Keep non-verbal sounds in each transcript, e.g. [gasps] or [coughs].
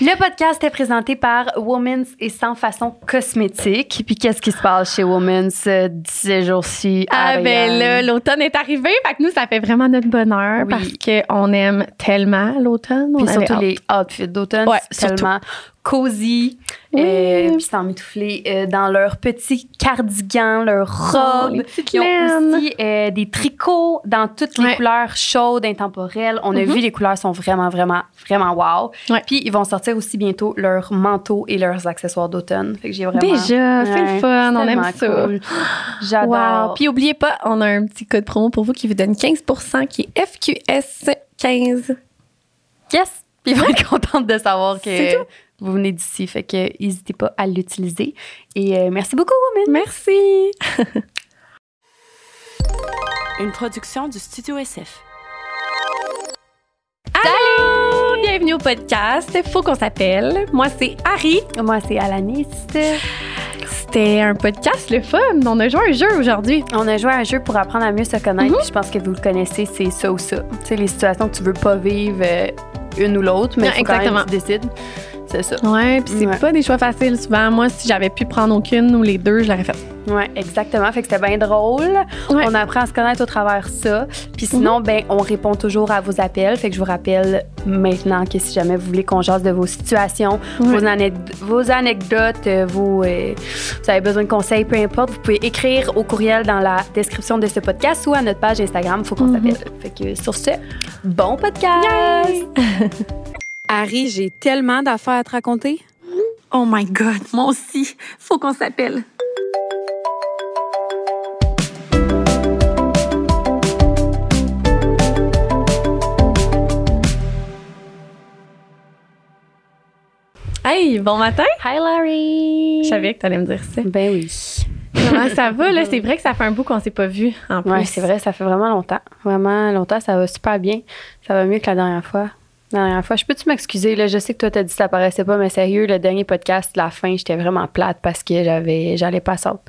Le podcast est présenté par Women's et sans façon cosmétique. Puis qu'est-ce qui se passe chez Women's euh, ces jours-ci? Ah ben là, l'automne est arrivé, fait que nous ça fait vraiment notre bonheur Oui. parce que on aime tellement l'automne. Puis surtout hâte. les outfits d'automne, Ouais, surtout. Cosy. Oui. Euh, puis s'emmitoufler euh, dans leurs petits cardigans, leurs Oh, robes. petites Ils ont aussi euh, des tricots dans toutes les Ouais. couleurs chaudes, intemporelles. On a Mhm. vu, les couleurs sont vraiment, vraiment, vraiment wow. Ouais. Puis ils vont sortir aussi bientôt leurs manteaux et leurs accessoires d'automne. Fait que j'ai vraiment... Déjà, c'est le fun, on aime ça. cool. J'adore. Wow. Puis oubliez pas, on a un petit code promo pour vous qui vous donne 15% qui est FQS15. Yes! Puis ils vont être contentes de savoir que. Vous venez d'ici. Fait que n'hésitez pas à l'utiliser. Et euh, merci beaucoup, Women! Merci. [laughs] Une production du Studio SF. Allô, bienvenue au podcast. Faut qu'on s'appelle. Moi c'est Harry. Moi, c'est Alanis. C'était un podcast le fun. On a joué à un jeu aujourd'hui. On a joué à un jeu pour apprendre à mieux se connaître. Mhm. Puis je pense que vous le connaissez, c'est ça ou ça. Tu sais, les situations que tu veux pas vivre euh, une ou l'autre, mais faut quand même exactement. que tu décides. C'est ça. Ouais, puis c'est Ouais. pas des choix faciles souvent. Moi, si j'avais pu prendre aucune ou les deux, je l'aurais fait. Ouais, exactement. Fait que c'était bien drôle. Ouais. On apprend à se connaître au travers ça. Puis sinon, ben, on répond toujours à vos appels. Fait que je vous rappelle maintenant que si jamais vous voulez qu'on jase de vos situations, Ouais. vos, anec- vos anecdotes, euh, vos, euh, vous avez besoin de conseils, peu importe, vous pouvez écrire au courriel dans la description de ce podcast ou à notre page Instagram. Faut qu'on Mhm. s'appelle. Fait que sur ce, bon podcast! [laughs] Harry, j'ai tellement d'affaires à te raconter. Oh my God, moi aussi. Faut qu'on s'appelle. Hey, bon matin. Hi Larry! Je savais que t'allais me dire ça. Ben oui. Comment ça va, là? C'est vrai que ça fait un bout qu'on s'est pas vu, en plus. Ouais, c'est vrai, ça fait vraiment longtemps. Vraiment longtemps, ça va super bien. Ça va mieux que la dernière fois. La dernière fois, je peux-tu m'excuser? Là, je sais que toi, t'as dit que ça paraissait pas, mais sérieux, le dernier podcast, la fin, j'étais vraiment plate parce que j'avais, j'allais pas sortir.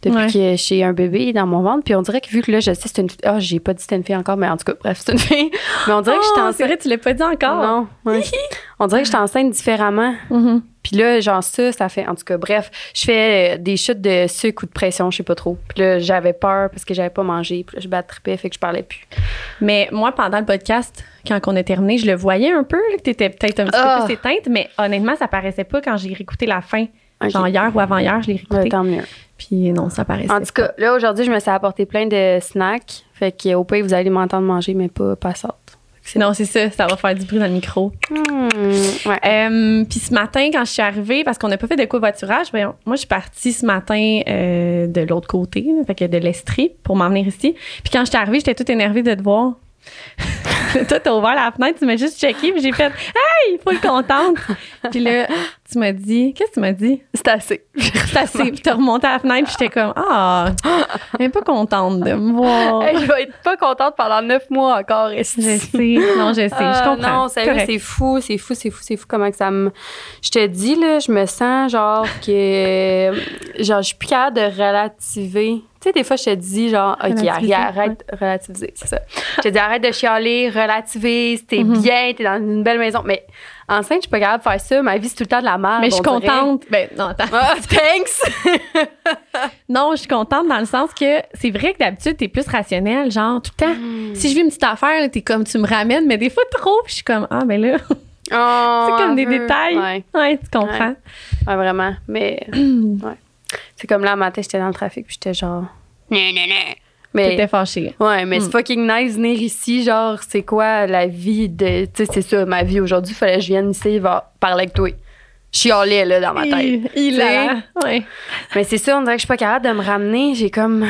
Depuis Ouais. que j'ai un bébé dans mon ventre, puis on dirait que vu que là, je sais, c'est une fille. Ah, j'ai pas dit que c'était une fille encore, mais en tout cas, bref, c'est une fille. Mais on dirait que j'étais Oh, c'est enceinte. vrai, tu l'as pas dit encore. Non, ouais. [laughs] on dirait que j'étais enceinte différemment. Mhm. Puis là, genre ça, ça fait. En tout cas, bref, je fais euh, des chutes de sucre ou de pression, je sais pas trop. Puis là, j'avais peur parce que j'avais pas mangé. Puis là, je battrippais, fait que je parlais plus. Mais moi, pendant le podcast, quand on a terminé, je le voyais un peu, là, que t'étais peut-être un petit Ah. peu plus éteinte, mais honnêtement, ça paraissait pas quand j'ai réécouté la fin. Genre hier ou avant-hier, je l'ai Ouais, réécouté. tant mieux. Puis non, ça paraissait En tout cas, là, aujourd'hui, je me suis apporté plein de snacks. Fait que au pire, vous allez m'entendre manger, mais pas passante. Non, c'est ça, ça va faire du bruit dans le micro. Hmm, ouais. Euh, puis ce matin, quand je suis arrivée, parce qu'on n'a pas fait de covoiturage, ben, moi, je suis partie ce matin euh, de l'autre côté, fait que de l'Estrie, pour m'en venir ici. Puis quand je suis arrivée, j'étais toute énervée de te voir. [laughs] Toi, t'as ouvert la fenêtre, tu m'as juste checké, puis j'ai fait Hey, il faut le contente. puis là, tu m'as dit, qu'est-ce que tu m'as dit? C'est assez. C'est assez. Puis t'as remonté à la fenêtre, puis j'étais comme Ah, elle est pas contente de me voir. Hey, je vais être pas contente pendant neuf mois encore. Je sais, non, je sais, je Ah, comprends. Non, sérieux, c'est fou, c'est fou, c'est fou, c'est fou comment que ça me. Je te dis, là, je me sens genre que. Genre, je suis plus capable de relativer. Tu sais, des fois, je te dis, genre, OK, arrête, arrête, relativiser, c'est ça. Je te dis, arrête de chialer, relativise, t'es Mhm. bien, t'es dans une belle maison. Mais enceinte, je suis pas capable de faire ça. Ma vie, c'est tout le temps de la merde. Mais je suis contente. Ben, non, attends. Ah, thanks! [laughs] Non, je suis contente dans le sens que c'est vrai que d'habitude, t'es plus rationnel, genre tout le temps. Si je vis une petite affaire, t'es comme, tu me ramènes, mais des fois trop, je suis comme, ah, ben là, [laughs] Oh, c'est comme des peu. détails. Ouais, Ouais, tu comprends. ouais, vraiment. Mais, [clears throat] ouais. C'est comme là, matin, j'étais dans le trafic, puis j'étais genre. Non, non, non. Mais. T'étais fâchée. Ouais, mais c'est Mm. fucking nice venir ici. Genre, c'est quoi la vie de. Tu sais, c'est ça, ma vie aujourd'hui. Fallait que je vienne ici va parler avec toi. Je chialais, là, dans ma tête. Il, il a. Ouais. Mais c'est ça, on dirait que je suis pas capable de me ramener. J'ai comme.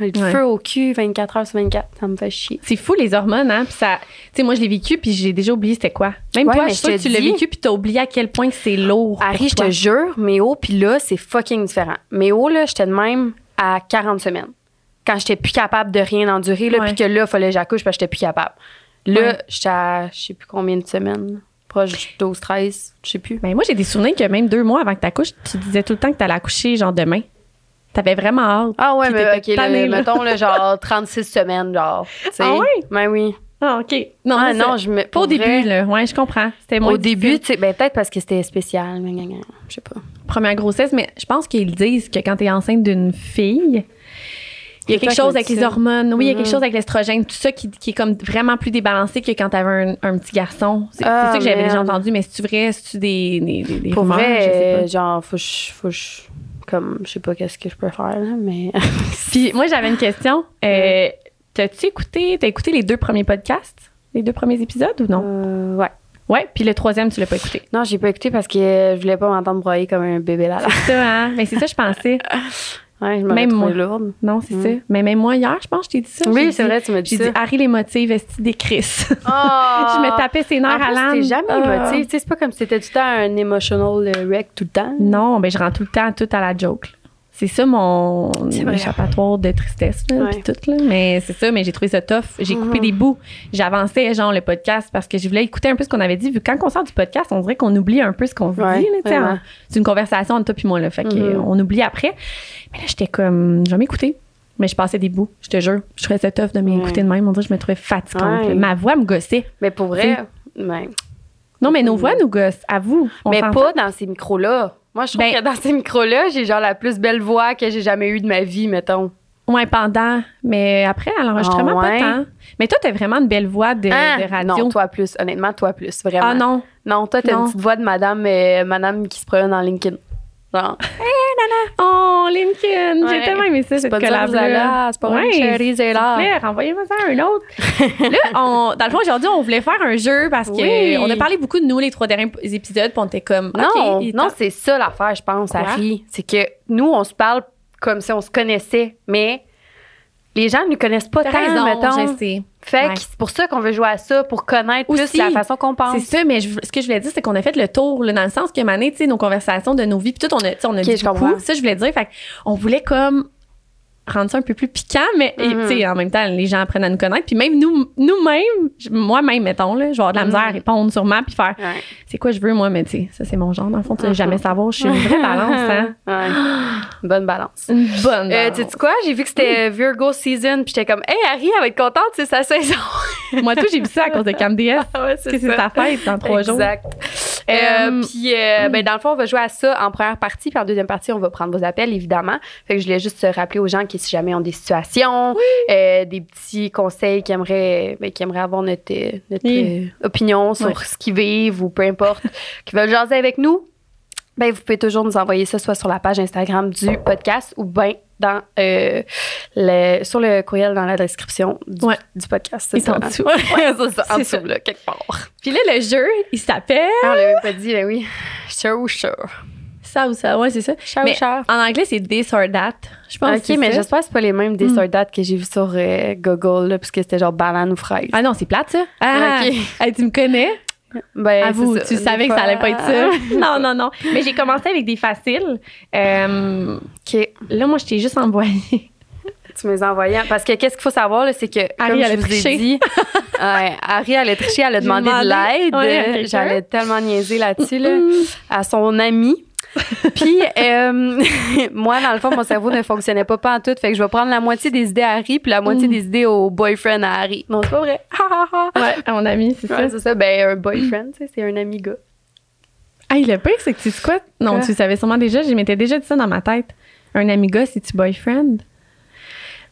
Le Ouais. feu au cul 24 heures sur 24. Ça me fait chier. C'est fou les hormones, hein. Puis ça. Tu sais, moi, je l'ai vécu, puis j'ai déjà oublié c'était quoi. Même Ouais, toi, mais je je que te tu l'as vécu, puis t'as oublié à quel point que c'est lourd. Harry, je te jure, Méo, puis là, c'est fucking différent. Méo, là, j'étais de même à 40 semaines. Quand j'étais plus capable de rien endurer, là, puis que là, il fallait que j'accouche parce que j'étais plus capable. Là, j'étais à je sais plus combien de semaines. Proche du 12, 13, je sais plus. Ben, moi, j'ai des souvenirs que même deux mois avant que t'accouches, tu disais tout le temps que t'allais accoucher, genre demain. T'avais vraiment hâte. Ah ouais, mais OK, tannée, là. mettons, là, genre [laughs] 36 semaines, genre. tu. Ah ouais? Ben oui. Ah, OK. Non, Ah non, je me. Pas au début, là. Ouais, je comprends. C'était Au début, tu sais, ben, peut-être parce que c'était spécial. Je sais pas. Première grossesse, mais je pense qu'ils disent que quand t'es enceinte d'une fille, il y a quelque chose avec les hormones. Oui, il y a quelque Mhm. chose avec l'estrogène, tout ça qui, qui est comme vraiment plus débalancé que quand t'avais un, un petit garçon. C'est Ah, ça que j'avais déjà entendu, mais c'est-tu vrai? C'est-tu des, des, des, des Pour vrai, Je sais pas. genre, faut que je. Faut que je- comme, je sais pas qu'est-ce que je peux faire, là, mais. [laughs] Puis moi, j'avais une question. Euh, T'as-tu écouté, t'as écouté les deux premiers podcasts? Les deux premiers épisodes ou non? Euh, ouais. Ouais, puis le troisième, tu l'as pas écouté. Non, j'ai pas écouté parce que je voulais pas m'entendre broyer comme un bébé là. là. C'est ça, hein? Mais c'est ça, je pensais. [laughs] Ouais, je me Même moi. lourde. Non, c'est ça. Mais même moi, hier, je pense, je t'ai dit ça. Oui, c'est vrai, tu m'as dit J'ai dit, ça. Harry les motive, esti des Chris? Oh! [laughs] je me tapais ses nerfs à l'âme. jamais Ah. émotive. Tu sais, c'est pas comme si c'était tout le temps un emotional euh, wreck tout le temps. Non, ben je rends tout le temps tout à la joke. C'est ça mon échappatoire de tristesse, là, Ouais. tout, là. Mais c'est ça, mais j'ai trouvé ça tough. J'ai coupé Mhm. des bouts. J'avançais, genre, le podcast parce que je voulais écouter un peu ce qu'on avait dit. Vu que quand on sort du podcast, on dirait qu'on oublie un peu ce qu'on Ouais, dit, en- C'est une conversation entre toi puis moi, là. Fait que, Mhm. on oublie après. Mais là, j'étais comme, je vais m'écouter. Mais je passais des bouts, je te jure. Je trouvais ça tough de m'écouter de même. On dirait que je me trouvais fatigante. Ma voix me gossait. Mais pour vrai, Non, mais nos voix nous gossent. À vous. On mais pas dans ces micros-là. Moi, je trouve Ben- que dans ces micros-là, j'ai genre la plus belle voix que j'ai jamais eue de ma vie, mettons. Ouais, pendant. Mais après, à l'enregistrement, Ah ouais? pas tant. Mais toi, t'as vraiment une belle voix de, de radio. Non, toi plus. Honnêtement, toi plus. Vraiment. ah non. Non, toi, t'as une petite voix de madame, euh, madame qui se promène dans LinkedIn. Genre, Oh, Lincoln. J'ai Ouais. tellement aimé ça, cette pas collab dire là, c'est pas vrai, chérie, c'est là. Renvoyez-moi ça à un autre. [laughs] là, on, dans le fond, aujourd'hui, on voulait faire un jeu parce que Oui. on a parlé beaucoup de nous les trois derniers épisodes, puis on était comme. Non, non, c'est ça l'affaire, je pense? Harry. C'est que nous, on se parle comme si on se connaissait, mais les gens ne nous connaissent pas tant, raison, mettons. je sais. Fait Ouais. que c'est pour ça qu'on veut jouer à ça, pour connaître Aussi, plus la façon qu'on pense. C'est ça, mais je- ce que je voulais dire, c'est qu'on a fait le tour, là, dans le sens que, Mané, tu sais, nos conversations de nos vies, puis tout, on a, tu sais, on a Ok, dit je beaucoup. Ça, je voulais dire. Fait on voulait comme rendre ça un peu plus piquant, mais Mhm. sais, en même temps, les gens apprennent à nous connaître. Puis même nous, nous-mêmes, moi-même, mettons, là, je vais avoir de la misère à Mhm. répondre sûrement, puis faire Ouais. c'est quoi je veux, moi, mais tu sais, ça, c'est mon genre. Dans le fond, tu Mhm. jamais savoir. Je suis une vraie [laughs] balance, hein. Ouais. Bonne balance. Une bonne Euh, balance. tu sais quoi? J'ai vu que c'était Virgo season, puis j'étais comme, hey, Harry, elle va être contente, c'est sa saison. Moi, tout, j'ai vu ça à cause de Cam DS. [laughs] ouais, Parce que c'est sa fête dans trois jours. Exact. Euh, puis, euh, ben, dans le fond, on va jouer à ça en première partie, puis en deuxième partie, on va prendre vos appels, évidemment. Fait que je voulais juste rappeler aux gens qui, si jamais ont des situations, euh, des petits conseils qui aimeraient, ben, qui aimeraient avoir notre, notre Oui. opinion sur ce qu'ils vivent ou peu importe, [laughs] qui veulent jaser avec nous, ben, vous pouvez toujours nous envoyer ça soit sur la page Instagram du podcast ou bien dans, euh, le, sur le courriel dans la description du, Ouais. du podcast. C'est est en ça, dessous. hein? Ouais, [laughs] ça, en dessous, là, quelque part. Puis là, le jeu, il s'appelle Ah, on l'avait pas dit, ben oui. Sure ou sure. ça ou ça. Ouais, c'est ça. Sure Mais ou sure. en anglais, c'est this or that. Je pense que Ok, mais j'espère que c'est pas les mêmes des Mm. soldats que j'ai vu sur euh, Google, là, parce que c'était genre banane ou fraise. Ah non, c'est plate, ça. Ah, Ok. Hey, tu me connais? Ben, c'est ça. tu savais que ça allait pas être ça. [laughs] non, non, non. Mais j'ai commencé avec des faciles. Euh, là, moi, je t'ai juste envoyé. tu me les envoyais. Parce que qu'est-ce qu'il faut savoir, c'est que, Harry, comme je vous triché. ai dit, [laughs] Harry, elle a triché, elle a demandé de l'aide. ouais, à. J'allais tellement niaiser là-dessus, là, Mm. à son ami. Puis, euh, [laughs] moi, dans le fond, mon cerveau ne fonctionnait pas, pas en tout. Fait que je vais prendre la moitié des idées à Harry, puis la moitié Mm. des idées au boyfriend à Harry. Non, c'est pas vrai. [laughs] Ouais, à mon ami, c'est Ouais, ça. c'est ça. Ben, un boyfriend, tu sais, c'est un ami gars. Ah, le pire, c'est que tu quoi? Non, tu savais sûrement déjà. Je m'étais déjà dit ça dans ma tête. Un ami gars, c'est-tu boyfriend?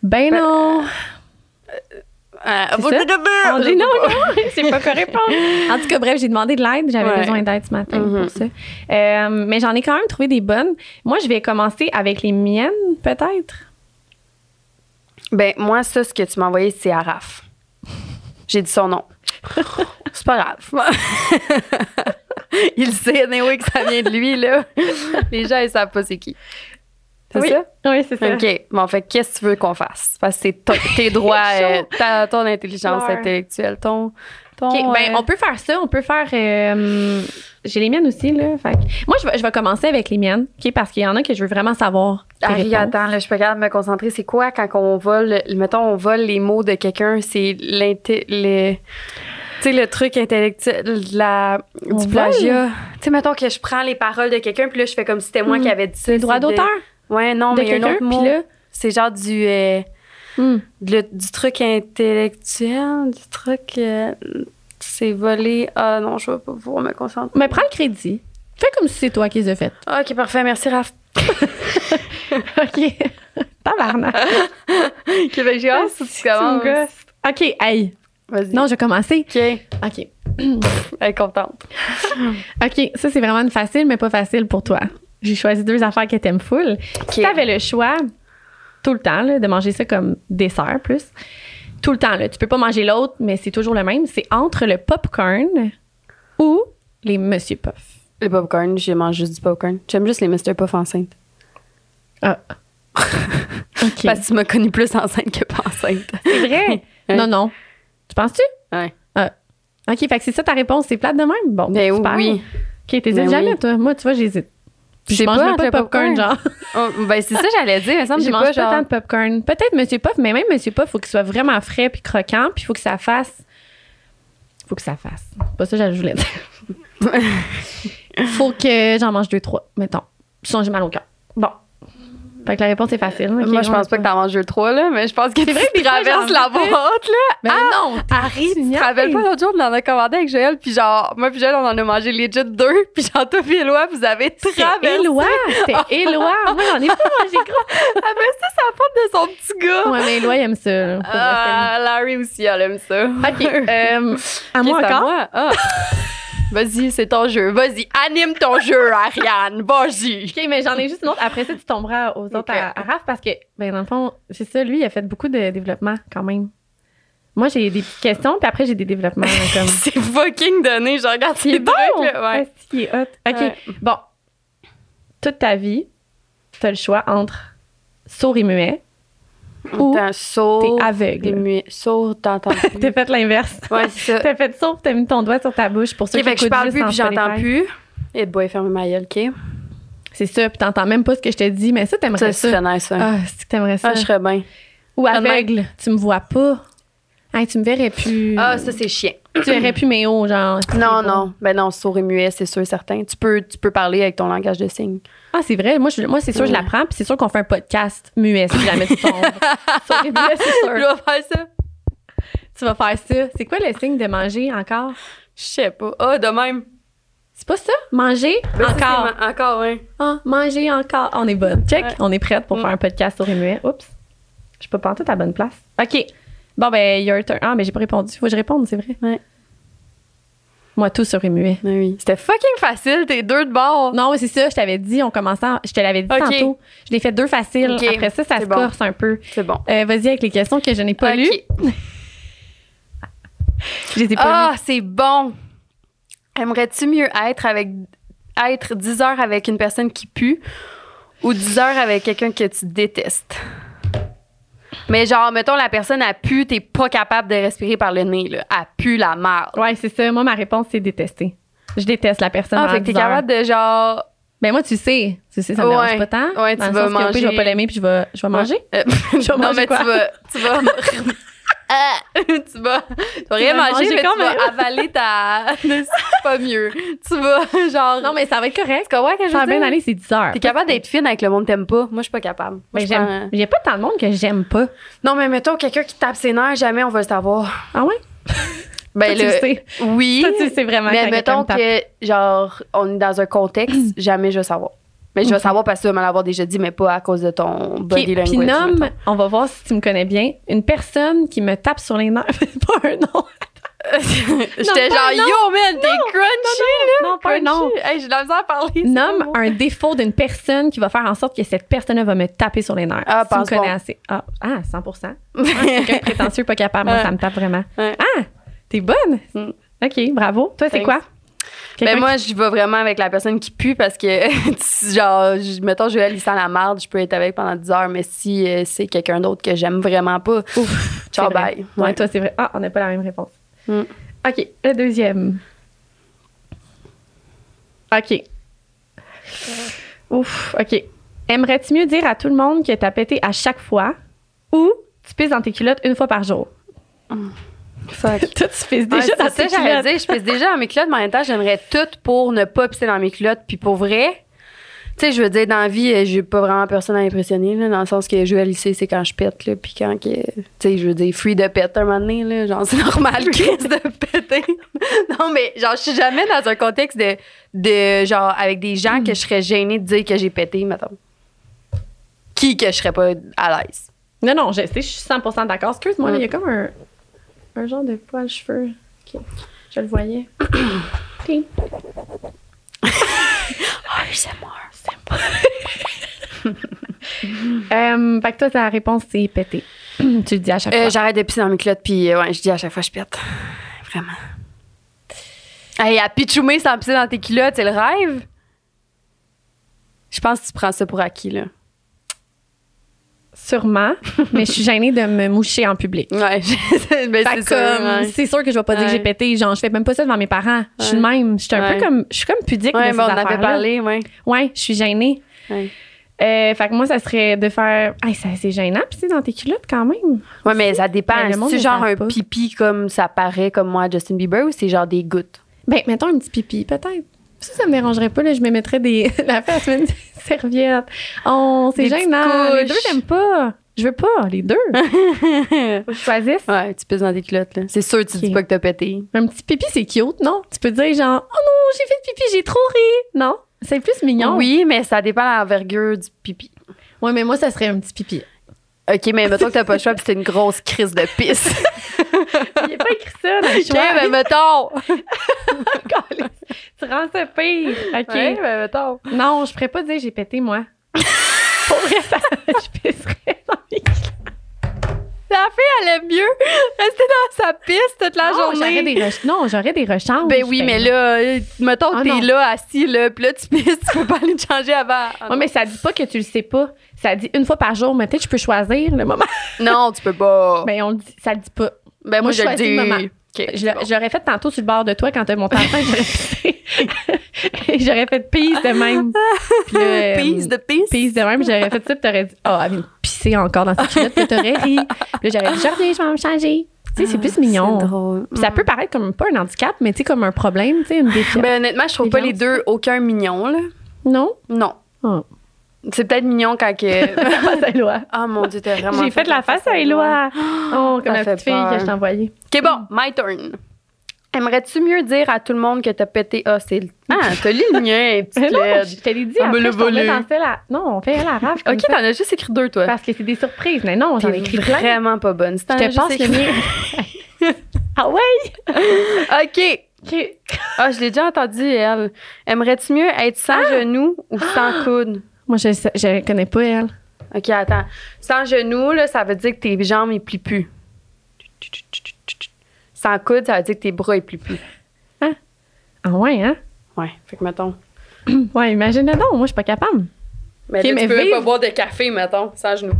Ben Ben, non. Ah, Vous de merde! On dit non, [laughs] non, [laughs] c'est pas répondre. En tout cas, bref, j'ai demandé de l'aide. J'avais Ouais. besoin d'aide ce matin pour ça. Euh, mais j'en ai quand même trouvé des bonnes. Moi, je vais commencer avec les miennes, peut-être. Ben, moi, ça, ce que tu m'as envoyé, c'est Araf. J'ai dit son nom. [laughs] c'est pas grave. Il sait, anyway, que ça vient de lui, là. Les gens, ils savent pas c'est qui. C'est Oui. ça? Oui, c'est ça. OK. Bon, fait qu'est-ce que tu veux qu'on fasse? Parce que c'est tes droits, [laughs] euh, ta- ton intelligence Fleur. intellectuelle, ton. ton OK, ben, euh, on peut faire ça. On peut faire. euh, j'ai les miennes aussi, là. Fait moi, je vais, je vais commencer avec les miennes, OK? Parce qu'il y en a que je veux vraiment savoir. réponses. attends, là, je peux pas me concentrer. C'est quoi quand on vole, mettons, on vole les mots de quelqu'un, c'est l'inté- le, tu sais, le truc intellectuel, de la, du plagiat. Tu sais, mettons que je prends les paroles de quelqu'un, puis là, je fais comme si c'était moi Hmm. qui avais dit ça. Les droits d'auteur? Ouais, non, mais il y a un autre mot. C'est genre du, euh, Hmm. Le- du truc intellectuel, du truc. euh, c'est volé. Ah non, je vais pas pouvoir me concentrer. Mais prends le crédit. Fais comme si c'est toi qui les as faites. Ah, ok, parfait. Merci, Raph. [laughs] OK. Tabarnak. Ben, j'ai hâte que tu Tu me commences. OK, hey. Vas-y. Non, je vais commencer. Ok. OK. Elle est contente. OK, ça, c'est vraiment une facile, mais pas facile pour toi. J'ai choisi deux affaires que t'aimes full. Si t'avais le choix, tout le temps, là, de manger ça comme dessert plus, tout le temps, là, tu peux pas manger l'autre, mais c'est toujours le même, c'est entre le popcorn ou les Monsieur Puff. Le popcorn, je mange juste du popcorn. J'aime juste les Mr. Puff enceintes. Ah. [laughs] OK. Parce que tu m'as connu plus enceinte que pas enceinte. c'est vrai? [laughs] Ouais. Non, non. Tu penses-tu? Ouais. Ah. OK, fait que c'est ça ta réponse, c'est plate de même? Bon, Ben super. oui. OK, t'hésites Ben jamais, oui. toi? Moi, tu vois, j'hésite. Je mange pas, même pas de popcorn, popcorn. genre. [laughs] Oh, ben, c'est ça, j'allais dire. Il me semble que Je j'ai mange pas, pas tant de popcorn. Peut-être Monsieur Puff, mais même Monsieur Puff, faut qu'il soit vraiment frais puis croquant, puis il faut que ça fasse. Faut que ça fasse. Pas ça je voulais dire. [laughs] faut que j'en mange deux, trois, mettons. Sinon, j'ai mal au cœur. Bon. Fait que la réponse est facile. Ok, Moi, je pense pas que t'en manges deux, trois, là, mais je pense que tu vrai que traverses la boîte, là. Mais non! Harry, tu te rappelles pas l'autre jour, on en a commandé avec Joël, puis genre, moi puis Joël, on en a mangé legit deux, [laughs] puis genre, toi puis Éloi, vous avez traversé. Éloi! C'était [laughs] Éloi! Moi, j'en ai pas mangé gros. Après ça, c'est la faute de son petit gars. Ouais, mais Éloi, il aime ça. là, Ah, Larry aussi, elle aime ça. OK. [laughs] euh, à moi c'est à encore? moi? Ah. Vas-y, c'est ton jeu. Vas-y, anime ton jeu, Ariane. Vas-y. OK, mais j'en ai juste une autre. Après ça, tu tomberas aux autres Ok. à, à Raph parce que, ben, dans le fond, c'est ça, lui, il a fait beaucoup de développement quand même. Moi, j'ai des petites questions, puis après, j'ai des développements [laughs] comme. C'est fucking donné. Je regarde ces bon! trucs, là. Ouais. Il est hot. OK. Ouais. Bon. Toute ta vie, tu as le choix entre sourd et muet ou T'es un sourd. t'es aveugle. T'es muet. Sourd, t'entends [laughs] plus. T'as fait l'inverse. Ouais, c'est ça. [laughs] T'as fait sourd, t'as mis ton doigt sur ta bouche pour ceux Ok, qui fait que je parle plus puis j'entends plus. Et boy, ferme ma gueule, OK? C'est ça, puis t'entends même pas ce que je te dis, mais ça, Ça, t'aimerais ce ça. serait nice, ça. Ah, c'est que t'aimerais ça? Ah, je serais bien. Ou aveugle, tu me vois pas. Hey, tu me verrais plus. Ah, ça, c'est chiant. Tu verrais plus mes hauts, genre. Non, non. Ben non, sourd et muet, c'est sûr, certain. Tu peux, tu peux parler avec ton langage de signes. Ah, c'est vrai. Moi, je- moi c'est sûr, je Ouais. l'apprends, puis c'est sûr qu'on fait un podcast muet si jamais tu tombes. [laughs] Sur les muets, c'est Je sûr. dois faire ça. Tu vas faire ça. C'est quoi le signe de manger encore? Je sais pas. Ah, de même. C'est pas ça? Manger Ben, encore. ma- Encore, hein. Ah, manger encore. On est bonne. Check, Ouais. on est prête pour Mm. faire un podcast sur les muets. Oups. Je peux pas tout à bonne place. OK. Bon, ben, your turn. Ah, mais j'ai pas répondu. Faut que je réponde, c'est vrai. Ouais. Moi, tout sur les muets. Ben oui. C'était fucking facile, t'es deux de bord. Non, mais c'est ça, je t'avais dit, on commençait, en- je te l'avais dit Ok. tantôt. Je l'ai fait deux faciles. Après ça, ça c'est se bon. corse un peu. C'est bon. Euh, Vas-y avec les questions que je n'ai pas Ok. lues. [laughs] Je les ai pas Ah, c'est bon. Aimerais-tu mieux être avec être 10 heures avec une personne qui pue ou 10 heures avec quelqu'un que tu détestes? Mais genre, mettons, la personne a pu, t'es pas capable de respirer par le nez, là. Elle pue la merde. Ouais, c'est ça. Moi, ma réponse, c'est détester. Je déteste la personne. Ah, fait que t'es 10 heures. capable de genre. Ben, moi, tu sais. Tu sais, ça me Ouais. dérange pas tant. Ouais, tu vas que, pire, Je vais manger. pas l'aimer puis je vais, je vais manger. Euh, [laughs] vais non, manger mais quoi? tu vas. Tu vas. [laughs] Ah! tu vas. Tu vas rien manger, manger mais quand tu vas avaler ta. [laughs] C'est pas mieux. Tu vas, genre. Non, mais ça va être correct. Tu comprends que je Ça va bien aller, c'est 10 heures. T'es capable d'être fine avec le monde que t'aimes pas. Moi, je suis pas capable. Moi, Mais j'aime. prends- Il y a pas tant de monde que j'aime pas. Non, mais mettons quelqu'un qui tape ses nerfs, jamais on va le savoir. Ah ouais? Ben, Toi, tu le- le sais. Oui. Toi, tu le sais vraiment mais mettons que, genre, on est dans un contexte, [clears throat] jamais je vais savoir. Mais je vais savoir parce que tu vas me l'avoir déjà dit, mais pas à cause de ton body language. Puis nomme, on va voir si tu me connais bien, une personne qui me tape sur les nerfs. [laughs] pas un nom. [laughs] J'étais genre, yo, man, t'es crunchy, là. Non, pas un nom. Hey, j'ai de la misère à parler. Nomme un défaut d'une personne qui va faire en sorte que cette personne-là va me taper sur les nerfs. Ah, si tu me connais assez. Ah, ah 100 [laughs] ah, Quelqu'un de prétentieux, pas capable. Moi, ça me tape vraiment. Ah, t'es bonne. Mm. OK, bravo. Toi, c'est quoi? Ben moi, je vais vraiment avec la personne qui pue parce que, [laughs] genre, je- mettons, Joël, il sent la marde, je peux être avec pendant 10 heures, mais si euh, c'est quelqu'un d'autre que j'aime vraiment pas, Ouf, ciao, vrai. bye. Ouais, Ouais. toi, c'est vrai. Ah, on n'a pas la même réponse. Mm. OK, le deuxième. OK. Ouf, OK. Aimerais-tu mieux dire à tout le monde que t'as pété à chaque fois ou tu pisses dans tes culottes une fois par jour? Fuck. [laughs] Toi, tu pisses Ouais, déjà dans c'est tes ça, j'allais culottes. dire. Je pisse déjà dans mes culottes, mais en même temps, j'aimerais tout pour ne pas pisser dans mes culottes. Puis pour vrai, Tu sais, je veux dire, dans la vie, euh, j'ai pas vraiment personne à impressionner, là, dans le sens que jouer à lycée, c'est quand je pète, là, puis quand que. Tu sais, je veux dire, free de pète un moment donné, là. Genre, c'est normal, [laughs] Chris, de péter. non, mais genre, je suis jamais dans un contexte de. de genre, avec des gens que je serais gênée de dire que j'ai pété, mettons. Qui que je serais pas à l'aise? Non, non, je sais, je suis 100% d'accord. Excuse-moi, Mm. là, il y a comme un, un genre de poil cheveux. Ok, je le voyais. [coughs] Ok. [coughs] Ah, c'est mort. [laughs] Euh, fait que toi, ta réponse, c'est péter. [coughs] tu le dis à chaque Euh, fois. J'arrête de pisser dans mes culottes, puis euh, ouais, je dis à chaque fois, je pète. [sighs] Vraiment. Hey, à pitchoumer sans pisser dans tes culottes, c'est le rêve? Je pense que tu prends ça pour acquis, là. Sûrement, [laughs] mais je suis gênée de me moucher en public. Ouais, [laughs] mais Fait c'est ouais. c'est sûr que je vais pas dire que j'ai Ouais. pété. Genre, je fais même pas ça devant mes parents. Je suis Ouais. de même. Je suis un Ouais. peu comme, je suis comme pudique Ouais, de bon, on ces en avait parlé, ouais. Ouais, je suis gênée. Ouais. Euh, fait que moi, ça serait de faire. Hey, c'est gênant, puis c'est dans tes culottes quand même. Ouais, mais ça dépend. Monde C'est genre un pas. pipi comme ça paraît, comme moi, Justin Bieber, ou c'est genre des gouttes? Ben, mettons un petit pipi, peut-être. Ça, ça me dérangerait pas. Là, je me mettrais des. [laughs] la face, [laughs] serviette. Oh, c'est Des gênant. Les deux, j'aime pas. Je veux pas, les deux. [laughs] Faut que choisisse. ouais, tu pisses dans tes culottes, là. C'est sûr, tu Ok. dis pas que t'as pété. Un petit pipi, c'est cute, non? Tu peux dire genre, oh non, j'ai fait pipi, j'ai trop ri. Non? C'est plus mignon. Oui, mais ça dépend de l'envergure du pipi. Ouais, mais moi, ça serait un petit pipi. OK, mais mettons que t'as pas le choix, puis c'est une grosse crise de pisse. [laughs] Il a pas écrit ça dans le OK, choix. ben mettons. [laughs] tu rends ça pire. OK. Ouais, ben mettons. Non, je pourrais pas dire j'ai pété, moi. [laughs] Pour vrai, ça, je pisserais dans mes La fille, elle aime mieux rester dans sa piste toute la non, journée. j'aurais des non, j'aurais des rechanges. Ben oui, mais là, mettons Ah non. t'es là, assis, là, puis là, tu pisses, [laughs] tu peux pas aller te changer avant. Ah, Ouais, mais ça dit pas que tu le sais pas. Ça dit une fois par jour, mais peut-être je peux choisir le moment. [laughs] non. tu peux pas. Ben, Ben, on le dit, ça le dit pas. moi, moi, je je le dis. le moment. Je bon. l'aurais fait tantôt sur le bord de toi quand t'as monté en train, j'aurais j'aurais fait pisse [laughs] de même. Puis euh, Pisse de pisse. Pisse de même, j'aurais fait ça, puis t'aurais dit, oh, vient de pisser encore dans sa culotte, puis t'aurais ri. Puis là, j'aurais dit, reviens, je vais me changer. Tu sais, c'est plus mignon. Ah, C'est drôle. Puis ça peut paraître comme pas un handicap, mais tu sais, comme un problème, tu sais, une défiance. Ben honnêtement, je trouve pas les deux aucun mignon, là. non? Non. Oh. C'est peut-être mignon quand que. [laughs] face à Éloi. Ah mon dieu, t'as vraiment. J'ai fait la face à Éloi. Oh, comme Ça la fait petite fille que je t'ai envoyée. Ok, bon, my turn. Aimerais-tu mieux dire à tout le monde que t'as pété? Ah, c'est. Ah, [laughs] t'as lu le mien, non, laide. je te l'ai dit, On me l'a volé. à... Non, on fait elle à raf Ok, t'en as juste écrit deux, toi. Parce que c'est des surprises. Mais non, j'en ai écrit plein. vraiment pas bonne. Si Je te le mien. [laughs] ah ouais? Ok. OK. Ah, je l'ai déjà entendu, elle. Aimerais-tu mieux être sans genoux ou sans coude? Moi, je je connais pas elle. OK, attends. Sans genoux, là, ça veut dire que tes jambes, ils plient plus. Sans coude, ça veut dire que tes bras, plient plus. Ah ouais, hein? Ouais, fait que mettons. [clears throat] Ouais, imagine donc. Moi, je suis pas capable. Mais Ok, là, mais tu peux pas boire de café, mettons, sans genoux.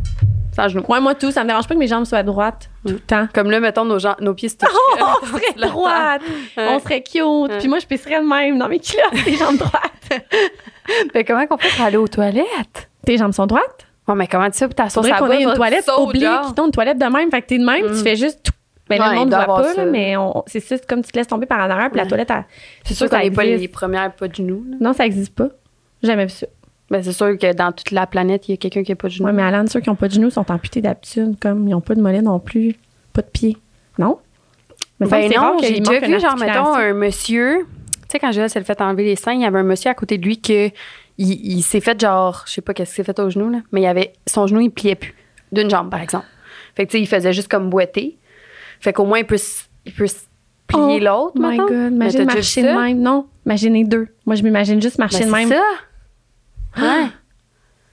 Sans genoux. Ouais, moi, tout. Ça me dérange pas que mes jambes soient droites tout le temps. Comme là, mettons, nos, jambes- nos pieds se touchent. [laughs] on [laughs] serait droite. On serait cute. Puis moi, je pisserais de même dans mes culottes, tes jambes droites. Mais [laughs] comment qu'on fait pour aller aux toilettes? Tes jambes sont droites? Ouais, mais comment tu sais pour ta sauce à ait une toilette oblique. une toilette de même. Fait que t'es de même, Mm. tu fais juste tout. Ben, Ouais, le monde ne voit pas, là, mais on- c'est ça, comme tu te laisses tomber par en arrière, puis la toilette, C'est sûr ça qu'on n'est pas les premières pas de genoux. là. Non, ça existe pas. J'ai Jamais vu ça. Ben, c'est sûr que dans toute la planète, il y a quelqu'un qui n'a pas de genoux. Ouais, mais Alan, ceux qui n'ont pas de genoux sont amputés d'habitude, comme ils n'ont pas de mollet non plus, pas de pied. Non? Mais Ben non, j'ai déjà vu, genre, mettons, un monsieur. Tu sais, quand Joël s'est fait enlever les seins, il y avait un monsieur à côté de lui que il, il s'est fait genre, je sais pas qu'est-ce qu'il s'est fait au genou, là, mais il avait, son genou, il pliait plus. D'une jambe, par exemple. Fait que, tu sais, il faisait juste comme boiter. Fait qu'au moins, il peut, il peut plier Oh l'autre, my mettons. God, Mais imagine marcher de même? Non, imaginez deux. Moi, je m'imagine juste marcher Ben, de même. c'est ça. Ouais.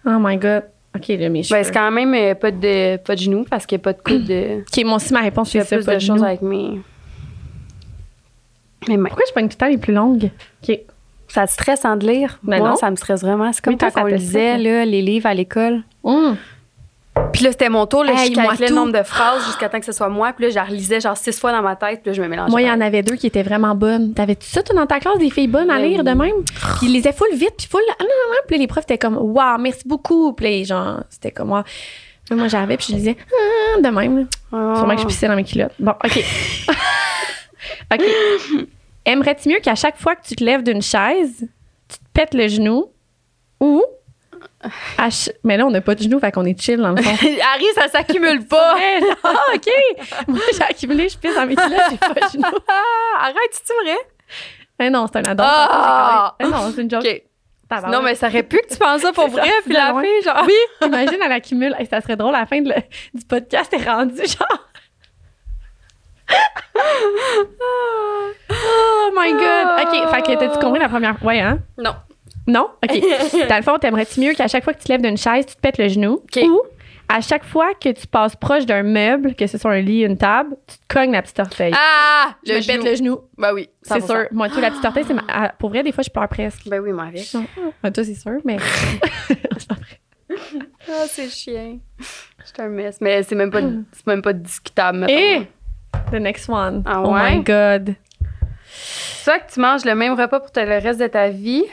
Oh my God. OK, là, mes cheveux. Ben, c'est quand même euh, pas, de, pas de genoux parce qu'il n'y a pas de coude de. [clears throat] OK, moi aussi, ma réponse, c'est ça, plus pas de de choses avec mes. mains. Pourquoi je pogne tout le temps les plus longues? OK. Ça te stresse en de lire? Ben Moi, non. ça me stresse vraiment. C'est comme Oui, quand on lisait stresse, là, les livres à l'école. Hum. Puis là, c'était mon tour. Là, Hey, je calculais le nombre de phrases jusqu'à temps que ce soit moi. Puis là, je la relisais genre six fois dans ma tête. Puis là, je me mélangeais. Moi, il y en avait deux qui étaient vraiment bonnes. T'avais-tu ça, toi, dans ta classe, des filles bonnes à Ben lire de même? Puis ils lisaient full vite, puis full. Ah, non, non, non. Puis les profs étaient comme, waouh, merci beaucoup. Puis genre, c'était comme moi. Moi, j'arrivais, puis je lisais, ah, de même. Ah. Sûrement que je pissais dans mes culottes. Bon, OK. [laughs] OK. Aimerais-tu mieux qu'à chaque fois que tu te lèves d'une chaise, tu te pètes le genou Ou, ch- mais là, on n'a pas de genoux, fait qu'on est chill dans le fond. [laughs] Harry, ça s'accumule pas. [laughs] Non, OK. Moi, j'ai accumulé, je pisse dans mes culottes, j'ai pas de genoux. Ah, [laughs] arrête, c'est vrai? Mais non, c'est un adon. Ah! Mais non, c'est une joke. Non, mais ça aurait pu que tu penses ça pour vrai, puis la loin. fille, genre. Oui, imagine, elle accumule. Hey, ça serait drôle, à la fin de le- du podcast, est rendu genre. oh my god. OK, fait que t'as-tu compris la première fois? Hein? Non. Non? OK. [laughs] Dans le fond, t'aimerais-tu mieux qu'à chaque fois que tu te lèves d'une chaise, tu te pètes le genou? OK. Ou à chaque fois que tu passes proche d'un meuble, que ce soit un lit, une table, tu te cognes la petite orteil. Ah! je me pète le genou. Ben oui, C'est 100%. sûr. Moi, tout, la petite orteil, c'est ma... ah, Pour vrai, des fois, je pleure presque. Ben oui, moi avec. Non. Ah, toi, c'est sûr, mais. [laughs] Ah, c'est chien. C'est un mess. Mais c'est même pas, c'est même pas discutable. Et the next one. Ah Oh my god. Soit que tu manges le même repas pour te- le reste de ta vie,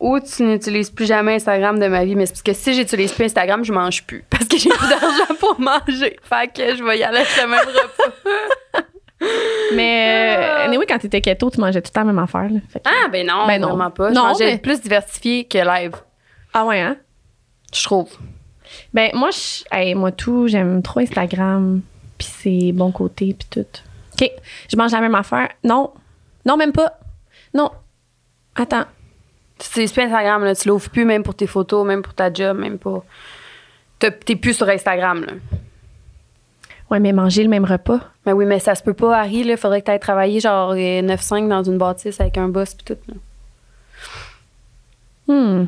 ou tu n'utilises plus jamais Instagram de ma vie. Mais c'est parce que si j'utilise plus Instagram, je mange plus. Parce que j'ai plus d'argent pour manger. Fait que je vais y aller avec le même repas. [laughs] Mais euh, anyway, quand t'étais keto, tu mangeais tout le temps la même affaire. Là. Que- Ah, ben non, Ben non. vraiment pas. Je Non, mangeais mais- plus diversifié que live, Ah ouais, hein? je trouve. Ben moi, je, hey, moi tout, j'aime trop Instagram, puis ses bons côtés, puis tout. OK, je mange la même affaire. Non, non, même pas. Non. Attends. Tu utilises plus Instagram, là. Tu l'ouvres plus, même pour tes photos, même pour ta job, même pas. T'es plus sur Instagram, là. Ouais, mais manger le même repas. Ben oui, mais ça se peut pas, Harry, là. Faudrait que t'ailles travailler genre euh, 9-5 dans une bâtisse avec un boss pis tout, là. Hmm.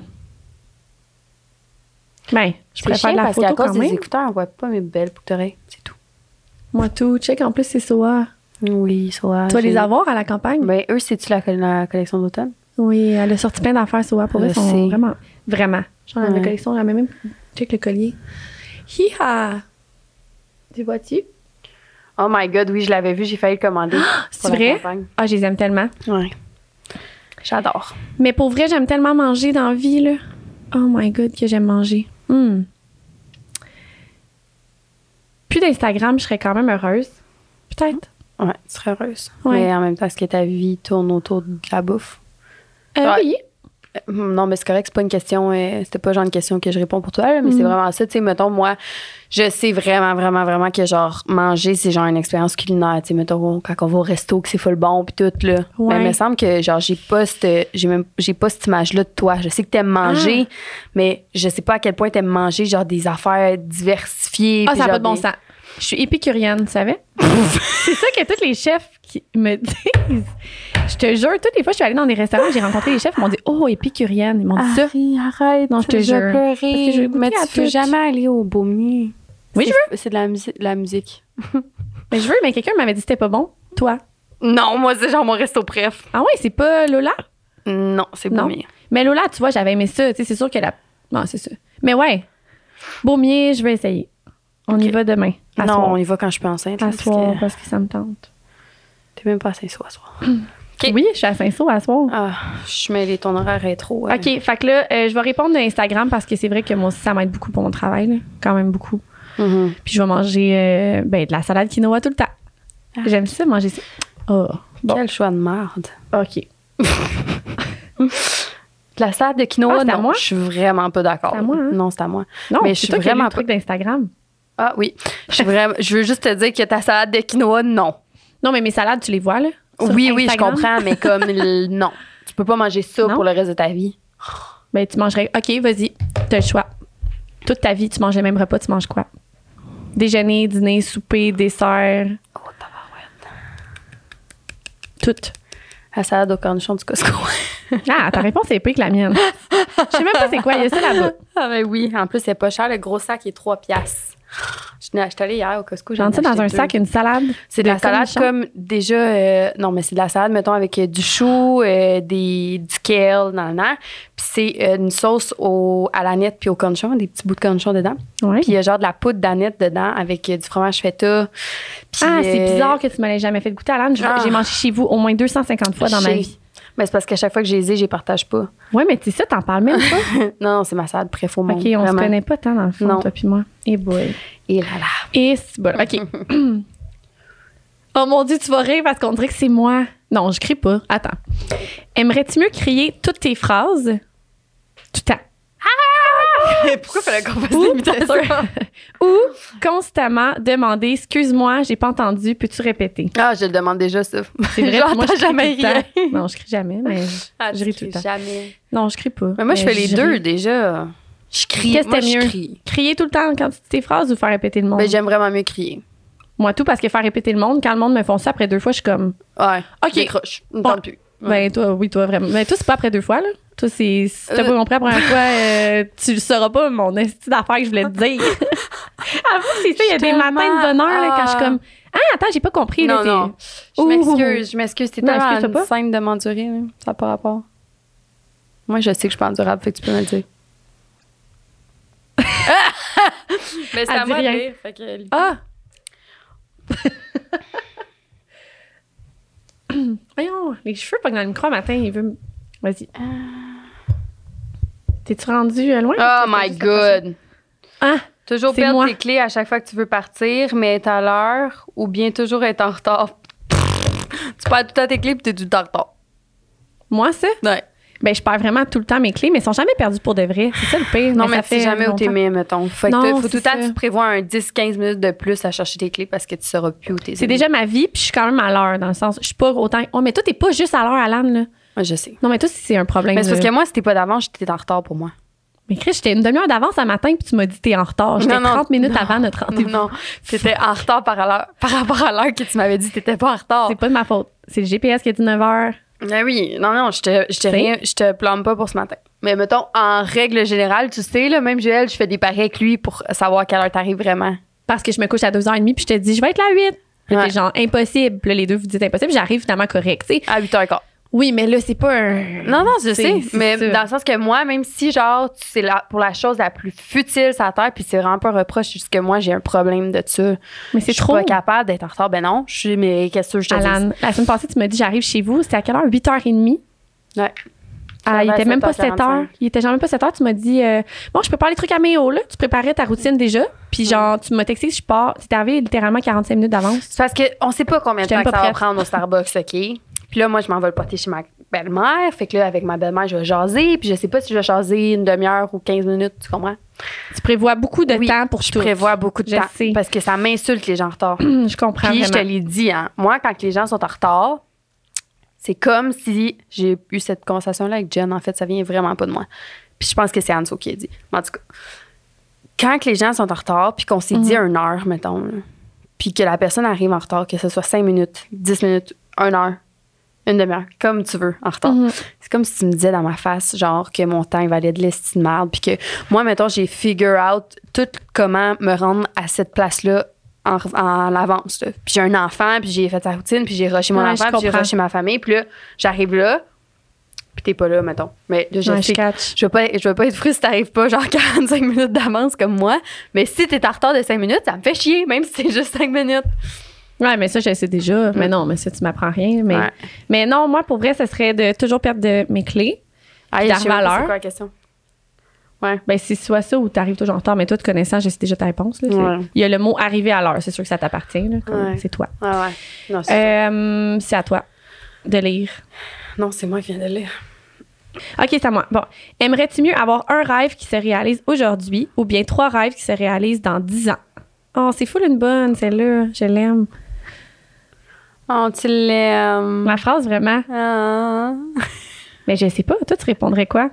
Ben, je C'est préfère chiant la parce photo qu'à cause des même. écouteurs, on voit pas mes belles boucles d'oreilles. C'est tout. Moi tout, check, en plus c'est Soa. Oui, va. Tu vas les avoir à la campagne? Ben, eux, c'est-tu la, la collection d'automne? Oui, elle a sorti plein d'affaires pour eux. sont sais. vraiment, vraiment. Genre, la Ouais. collection, j'avais même check le collier. Hi-ha! Tu vois-tu? Oh my god, oui, je l'avais vu, j'ai failli le commander. C'est pour la vrai? Ah, je les aime tellement. Ouais. J'adore. Mais pour vrai, j'aime tellement manger dans la vie, là. Oh my God, que j'aime manger. Hmm. Plus d'Instagram, je serais quand même heureuse. Peut-être. Ouais, tu serais heureuse. Ouais. Mais en même temps, est-ce que ta vie tourne autour de la bouffe? Euh. Oui. Euh, Non, mais c'est correct, c'est pas une question, euh, c'était pas le genre de question que je réponds pour toi, là, mais c'est Mhm. vraiment ça, tu sais, mettons, moi, je sais vraiment, vraiment, vraiment que, genre, manger, c'est genre une expérience culinaire, tu sais, mettons, quand on va au resto, que c'est full bon, puis tout, là. Mais il me semble que, genre, j'ai pas cette, j'ai même, j'ai pas cette image-là de toi. Je sais que t'aimes manger, Ah. mais je sais pas à quel point t'aimes manger, genre, des affaires diversifiées. Ah, ça n'a pas de bon des- sens. Je suis épicurienne, tu savais? [laughs] c'est ça que tous les chefs qui me disent. Je te jure, toutes les fois, je suis allée dans des restaurants, j'ai rencontré les chefs, ils m'ont dit Oh, épicurienne. Ils m'ont dit ça. Harry, arrête. Non, je te jure. pleurer. Mais tu peux jamais aller au Beaumier. Oui, C'est- je C'est de la, de la musique. [laughs] Mais je veux, mais quelqu'un m'avait dit que c'était pas bon. Toi? Non, moi, c'est genre mon resto préf. Ah ouais, c'est pas Lola? Non, c'est Non. Beaumier. Mais Lola, tu vois, j'avais aimé ça. Tu sais, c'est sûr que la. Non, c'est ça. Mais ouais. Beaumier, je vais essayer. On y va demain. À non, soir. on y va quand je suis pas enceinte. là, À parce soir, que parce que ça me tente. T'es même pas à Saint-Soir à soir. Oui, je suis à Saint-Saul à soir. Ah, je suis mêlée, ton horaire trop. euh, OK, fait que là, euh, je vais répondre de Instagram parce que c'est vrai que moi aussi, ça m'aide beaucoup pour mon travail, là. quand même beaucoup. mhm. Puis je vais manger euh, ben, de la salade quinoa tout le temps. Ah. J'aime ça, manger ça. Oh, bon. Quel choix de merde. OK. [laughs] De la salade de quinoa, Ah, c'est à non, moi? je suis vraiment pas d'accord. C'est à moi, hein? Non, c'est à moi. Non, Mais je suis vraiment le truc d'Instagram. Ah oui, je suis vraiment. Je veux juste te dire que ta salade de quinoa, non. Non, mais mes salades, tu les vois, là? oui, oui, je comprends, mais comme [laughs] le- non, tu peux pas manger ça Non? pour le reste de ta vie. Ben, tu mangerais. OK, vas-y, t'as le choix. Toute ta vie, tu manges le même repas, tu manges quoi? Déjeuner, dîner, souper, dessert, Oh, tabarouette. tout. La salade au cornichon du Costco. [laughs] Ah, ta réponse est pire que la mienne. Je sais même pas c'est quoi, il y a ça là-bas. ah ben oui, en plus c'est pas cher, le gros sac est 3 piastres. Je n'ai acheté allée hier au Costco. j'en ai dans un deux. sac une salade. C'est de la salade comme déjà euh, non mais c'est de la salade mettons avec euh, du chou, euh, des du kale le Puis c'est une sauce au à l'aneth puis au cornichon, des petits bouts de cornichon dedans. Ouais. Puis il y a genre de la poudre d'aneth dedans avec du fromage feta. Puis, ah, c'est bizarre que tu me l'aies jamais fait goûter à l'âne. Ah. J'ai mangé chez vous au moins 250 fois dans ma vie. Mais c'est parce qu'à chaque fois que je les ai, je les partage pas. Ouais, mais tu sais ça, t'en parles même pas? [laughs] non, c'est ma salade préf au monde. OK, on se connaît pas tant dans le fond, Non. toi puis moi. Et boy. Et là là. Et c'est bon. OK. [laughs] oh mon Dieu, tu vas rire parce qu'on dirait que c'est moi. Non, je crie pas. Attends. Aimerais-tu mieux crier toutes tes phrases? Tout le temps? [laughs] Pourquoi fallait qu'on fasse Ou, l'imitation? [laughs] Ou constamment demander Excuse-moi, j'ai pas entendu, peux-tu répéter? Ah, je le demande déjà, ça. C'est vrai, [laughs] moi, je jamais rien. Non, je crie jamais, mais je, Ah, je ris tout le temps. Jamais. Non, je crie pas. Mais moi, je fais les deux déjà. Je crie. Qu'est-ce que mieux? crie. Crier tout le temps quand tu dis tes phrases ou faire répéter le monde? Mais j'aime vraiment mieux crier. Moi, tout parce que faire répéter le monde, quand le monde me font ça après deux fois, je suis comme. Ouais. Ok. Je décroche. Je me Bon. tente plus. Ouais. Ben, toi, oui, toi, vraiment. Mais toi, c'est pas après deux fois, là? Toi, c'est. Si t'as Euh. pas compris la première fois, euh, tu le sauras pas, mon esti d'affaires que je voulais te dire. [laughs] Avoue, c'est ça, il y a des matins de bonheur, là, quand je suis Ah. comme. Ah, attends, j'ai pas compris, là. Non, t'es- non. Je m'excuse, je m'excuse. Tellement excuse-toi une pas. scène de m'endurer, là. Ça n'a pas rapport. Moi, je sais que je suis pas endurable, fait que tu peux me le dire. [laughs] Mais c'est à moi de rien. rire, fait que- Ah! [laughs] Voyons, les cheveux pas dans le micro matin, il veut. me- Vas-y. T'es-tu rendu loin? Oh que my. God. Ah! Toujours perdre moi. tes clés à chaque fois que tu veux partir, mais être à l'heure ou bien toujours être en retard. [laughs] tu perds tout le temps tes clés puis t'es tout le temps en retard. Moi, ça? Ouais. Ben, je perds vraiment tout le temps mes clés, mais elles sont jamais perdues pour de vrai. C'est ça le pire. Non, mais, ça tu sais jamais où t'es mis, mettons. Fait que Non, t'as- faut tout le temps que tu prévois un 10-15 minutes de plus à chercher tes clés parce que tu sauras plus où t'es. C'est déjà ma vie, puis je suis quand même à l'heure, dans le sens. Je suis pas autant. Oh, mais toi, t'es pas juste à l'heure, Alan, là. Ouais, je sais. Non, mais toi, c'est un problème. Mais c'est parce que moi, si t'es pas d'avance, j'étais en retard pour moi. Mais Chris, j'étais une demi-heure d'avance un matin, puis tu m'as dit t'es en retard. J'étais Non, non, 30 minutes non. avant notre rendez-vous. Non, t'étais en retard par, par rapport à l'heure que tu m'avais dit t'étais pas en retard. C'est pas de ma faute. C'est le GPS qui a dit 9 heures. Ben oui, non, non, je te, je te, rien, je te blâme pas pour ce matin. Mais mettons, en règle générale, tu sais, là, même Joël, je fais des paris avec lui pour savoir à quelle heure t'arrives vraiment. Parce que je me couche à 2h30, puis je te dis, je vais être là à 8. Puis Ouais. genre, impossible. Puis là, les deux, vous dites impossible. J'arrive finalement correct, tu sais. À 8h15. Oui, mais là, c'est pas un. Non, non, je sais. Mais ça. dans le sens que moi, même si, genre, c'est la, pour la chose la plus futile sur la terre, puis c'est vraiment pas un reproche, c'est juste que moi, j'ai un problème de ça. Mais Je c'est suis trop. pas capable d'être en retard. Ben non, je suis, mais qu'est-ce que je te dis? Alan, la semaine passée, tu m'as dit, j'arrive chez vous. C'était à quelle heure? 8h30. Ouais. Ah, il était même pas 7 7h45. heures. Il était genre même pas 7 heures. Tu m'as dit, euh, bon, je prépare les trucs à Méo, là. Tu préparais ta routine déjà. Puis genre, tu m'as texté je pars. Tu arrivé littéralement 45 minutes d'avance. C'est parce qu'on sait pas combien de temps que ça va prendre au Starbucks, OK? Puis là, moi, je m'en vais le porter chez ma belle-mère. Fait que là, avec ma belle-mère, je vais jaser. Puis je sais pas si je vais jaser une demi-heure ou 15 minutes, tu comprends? Tu prévois beaucoup de Oui, temps pour Je tout. prévois beaucoup de Je temps. sais. Parce que ça m'insulte, les gens en retard. [clears throat] je comprends Puis je te l'ai dit, hein. Moi, quand les gens sont en retard, c'est comme si j'ai eu cette conversation-là avec Jen. En fait, ça vient vraiment pas de moi. Puis je pense que c'est Anso qui a dit. Mais en tout cas, quand les gens sont en retard, puis qu'on s'est dit Mhm. une heure, mettons, puis que la personne arrive en retard, que ce soit 5 minutes, 10 minutes, 1 heure, une demi-heure, comme tu veux, en retard. Mhm. C'est comme si tu me disais dans ma face, genre, que mon temps, il valait de l'estime de merde. Puis que moi, mettons, j'ai figure out tout comment me rendre à cette place-là en, en avance. là. Puis j'ai un enfant, puis j'ai fait sa routine, puis j'ai rushé mon Ouais, enfant, puis j'ai rushé ma famille. Puis là, j'arrive là, puis t'es pas là, mettons. Mais là, je Ouais, sais je catch. je veux pas, je veux pas être frustrée si t'arrives pas genre [laughs] 45 minutes d'avance comme moi. Mais si t'es en retard de 5 minutes, ça me fait chier, même si c'est juste 5 minutes. Ouais, mais ça, je sais déjà. Mais non, mais ça, tu m'apprends rien. Mais, Ouais. mais non, moi, pour vrai, ce serait de toujours perdre de mes clés. Ah, pas valeur. C'est quoi la question? Ben, c'est soit ça ou t'arrives toujours en retard. Mais toi, te connaissant, je sais déjà ta réponse. là. Ouais. Il y a le mot arriver à l'heure. C'est sûr que ça t'appartient. Ouais. C'est toi. Ah ouais. Non, c'est Euh, c'est à toi de lire. non, c'est moi qui viens de lire. OK, c'est à moi. Bon. Aimerais-tu mieux avoir un rêve qui se réalise aujourd'hui ou bien trois rêves qui se réalisent dans dix ans? Oh, c'est full une bonne, celle-là. Je l'aime. Oh, tu l'aimes. Ma phrase, vraiment? Ah. Mais je sais pas. Toi, tu répondrais quoi?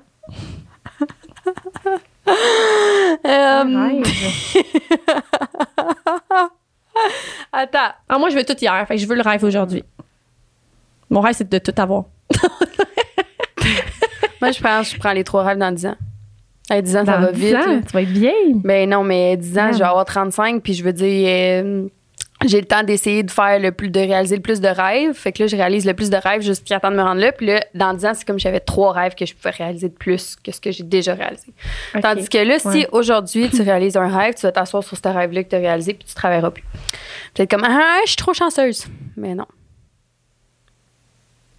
Euh, [laughs] attends. Ah, moi, je veux tout hier. Fait que je veux le rêve aujourd'hui. Mon rêve, c'est de tout avoir. [laughs] Moi, je pense je prends les trois rêves dans 10 ans. À 10 ans, ça va 10 vite. ans, tu vas être vieille. Ben non, mais 10 ans, je vais avoir 35, puis je veux dire, euh, j'ai le temps d'essayer de faire le plus, de réaliser le plus de rêves. Fait que là, je réalise le plus de rêves jusqu'à temps de me rendre là. Puis là, dans 10 ans, c'est comme j'avais trois rêves que je pouvais réaliser de plus que ce que j'ai déjà réalisé. Tandis que là, si aujourd'hui, tu réalises un rêve, tu vas t'asseoir sur ce rêve-là que tu as réalisé, puis tu travailleras plus. Peut-être comme, ah, je suis trop chanceuse. Mais non.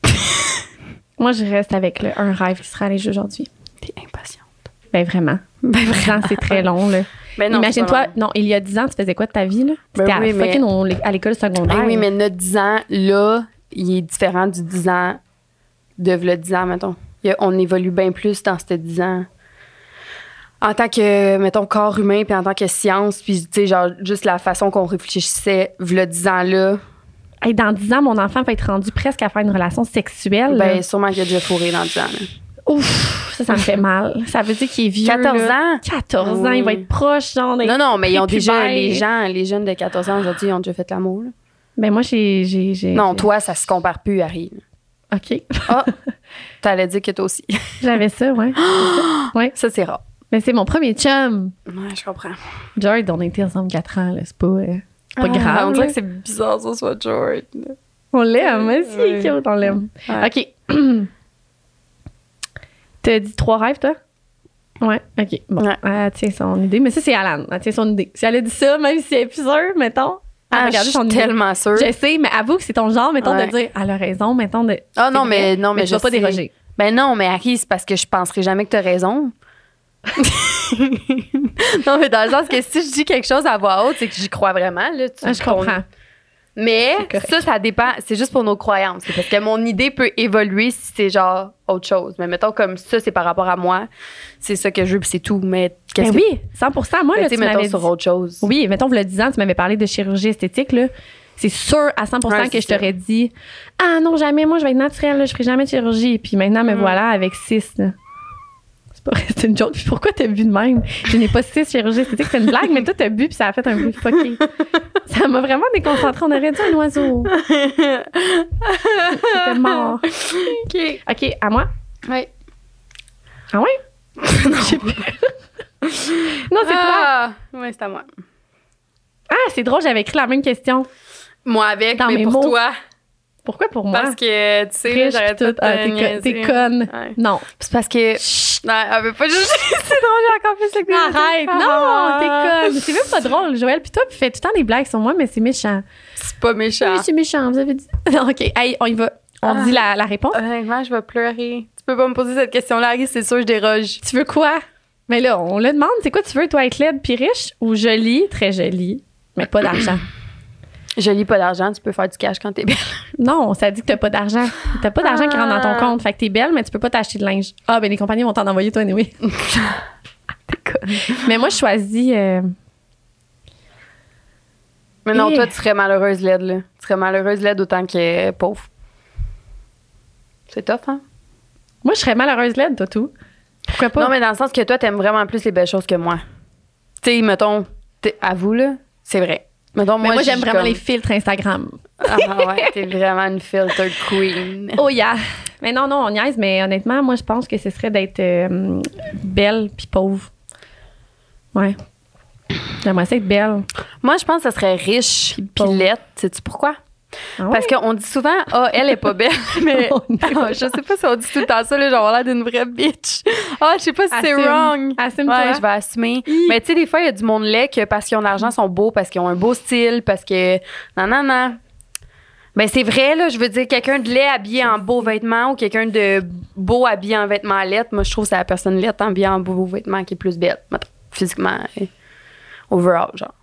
[laughs] Moi, je reste avec le, un rêve qui sera réalisé aujourd'hui. T'es impatiente. Ben vraiment. Ben 10 ans, c'est très long, là. Ben non, Imagine-toi, non, il y a 10 ans, tu faisais quoi de ta vie, là? Ben C'était oui, à, mais- fucking au- à l'école secondaire. Ben oui, mais notre 10 ans, là, il est différent du 10 ans de le 10 ans, mettons. Il y a- on évolue bien plus dans ces 10 ans. En tant que, mettons, corps humain, puis en tant que science, puis, tu sais, genre, juste la façon qu'on réfléchissait, v'là 10 ans-là, Hey, dans 10 ans, mon enfant va être rendu presque à faire une relation sexuelle. là. ben, sûrement qu'il a déjà fourré dans 10 ans. là. Ouf, ça, ça me fait mal. Ça veut dire qu'il est vieux. 14 là. ans? 14 ans, il va être proche, genre. Non, non, mais ils ont déjà, les gens, les jeunes de 14 ans aujourd'hui, ils ont déjà fait l'amour. là. Ben, moi, j'ai. Non, toi, ça se compare plus, Harry. OK. Ah, [laughs] t'allais dire que toi aussi. J'avais ça, ouais. [gasps] ouais. Ça, c'est rare. Mais c'est mon premier chum. Ouais, je comprends. George, on a été ensemble 4 ans, là. C'est pas, euh, pas Ah, grave. On dirait que c'est bizarre, ça soit George. On l'aime, aussi, Ouais. cute, on l'aime. Ouais. OK. [clears throat] T'as dit trois rêves, toi? Ouais, OK. Bon, Ouais. elle tient son idée. Mais ça, c'est Alan. Elle tient son idée. Si elle a dit ça, même si elle est plus sûre, mettons. Ah, regardez je suis idée. tellement sûre. Je sais, mais avoue que c'est ton genre, mettons, Ouais. de dire, elle a raison, mettons, de. Ah non, mais non, mais, tu je pas déroger. Ben non, mais Harry, c'est parce que je penserai jamais que t'as raison. [laughs] non, mais dans le sens que si je dis quelque chose à voix haute, c'est que j'y crois vraiment. Là, tu- Ah, je comprends. Mais ça, ça dépend. C'est juste pour nos croyances. C'est parce que mon idée peut évoluer si c'est genre autre chose. Mais mettons comme ça, c'est par rapport à moi. C'est ça que je veux, puis c'est tout. Mais qu'est-ce Ben que oui, 100 Moi, là, tu mettons sur autre chose. Oui, mettons, vous le 10 ans, tu m'avais parlé de chirurgie esthétique, là. C'est sûr à 100 Ouais, que je t'aurais dit Ah non, jamais, moi, je vais être naturelle, là, je ferai jamais de chirurgie. Puis maintenant, me Mm. voilà avec 6. C'est pas c'est une joke. Puis pourquoi t'as bu de même? Je n'ai pas 6 chirurgies esthétiques. C'est une blague, mais toi, t'as bu, puis ça a fait un bruit fucké. ça m'a vraiment déconcentré. On aurait dit un oiseau. C'était mort. OK. OK, à moi? Oui. Ah ouais? [laughs] J'ai plus. non, c'est toi. Ah, ouais, c'est à moi. Ah, c'est drôle, j'avais écrit la même question. Moi avec, Dans mais mes pour mots. toi. Pourquoi pour moi? Parce que, tu sais, j'arrête tout. Ah, te t'es conne. Ouais. Non. C'est parce que. Non, elle veut pas juste. [laughs] c'est drôle, j'ai encore plus le Arrête! Non, t'es conne! C'est même pas drôle. Joël, puis toi, tu fais tout le temps des blagues sur moi, mais c'est méchant. C'est pas méchant. Oui, c'est méchant, vous avez dit. [laughs] Non, OK. Hey, on y va. On Ah. dit la, la réponse. Honnêtement, je vais pleurer. Tu peux pas me poser cette question-là, Harry, c'est sûr, je déroge. Tu veux quoi? Mais là, on le demande. C'est quoi tu veux, toi, être laide puis riche? Ou jolie, très jolie, mais pas d'argent? Je lis pas d'argent, tu peux faire du cash quand t'es belle. [laughs] non, ça dit que t'as pas d'argent. T'as pas d'argent qui rentre dans ton Ah. compte. Fait que t'es belle, mais tu peux pas t'acheter de linge. Ah, ben les compagnies vont t'en envoyer, toi, anyway. [laughs] mais moi, je choisis. euh, Mais non, Eh. toi, tu serais malheureuse laide, là. Tu serais malheureuse laide autant que pauvre. C'est tough, hein? Moi, je serais malheureuse laide, toi, tout. Pourquoi pas? Non, mais dans le sens que toi, t'aimes vraiment plus les belles choses que moi. Tu sais, mettons, t'es- avoue, là, c'est vrai. Mettons, Mais moi, moi, j'aime vraiment comme- les filtres Instagram. Ah ouais, t'es vraiment une filter queen. [laughs] Oh yeah! Mais non, non, on niaise, mais honnêtement, moi, je pense que ce serait d'être euh, belle puis pauvre. Ouais. J'aimerais ça être belle. Moi, je pense que ça serait riche puis laide. Sais-tu pourquoi? Ah ouais? Parce qu'on dit souvent, ah, elle est pas belle, [laughs] mais [laughs] Ah, je sais pas si on dit tout le temps ça, là, j'ai l'air d'une vraie bitch. Ah, je sais pas si c'est Assume. wrong. Assume-toi. Ouais, je vais assumer. Hi. Mais tu sais, des fois, il y a du monde laid que parce qu'ils ont de l'argent, sont beaux, parce qu'ils ont un beau style, parce que. Non, non, non. Ben, c'est vrai, là. Je veux dire, quelqu'un de laid habillé en beaux vêtements ou quelqu'un de beau habillé en vêtements laids. Moi, je trouve que c'est la personne laide habillée en beaux vêtements qui est plus belle. physiquement, overall, genre.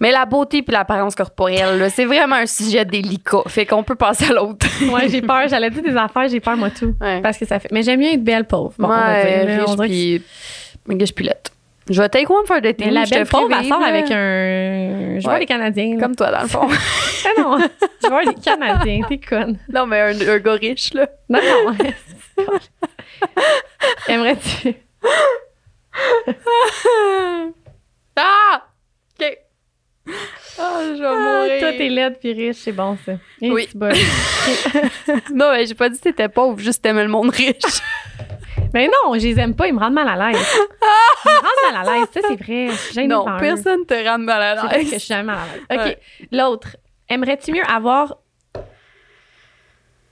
Mais la beauté puis l'apparence corporelle, c'est vraiment un sujet délicat. Fait qu'on peut passer à l'autre. [laughs] Ouais, j'ai peur. J'allais dire des affaires, j'ai peur, moi, tout. Ouais. Parce que ça fait. Mais j'aime bien être belle pauvre. Bon, on va dire, là, on riche dirait que- puis méga pilette. Je vais take one for the team. la je belle pauvre, elle sort avec un joueur Ouais. des Canadiens. là. Comme toi, dans le fond. [laughs] Ah non, joueur des Canadiens, t'es conne. non, mais un, un gars riche, là. Non, non. Aimerais-tu? [laughs] ah! OK. Ah, je vais mourir. Toi, t'es laide puis riche, c'est bon, ça. Et Oui. [laughs] Non, mais j'ai pas dit que t'étais pauvre, juste t'aimais le monde riche. [laughs] Mais non, je les aime pas, ils me rendent mal à l'aise. Ils me rendent mal à l'aise, ça, c'est vrai. Je non, devant eux. personne te rend mal à C'est vrai que je l'aise. suis jamais mal à l'aise. OK. Ouais. L'autre. Aimerais-tu mieux avoir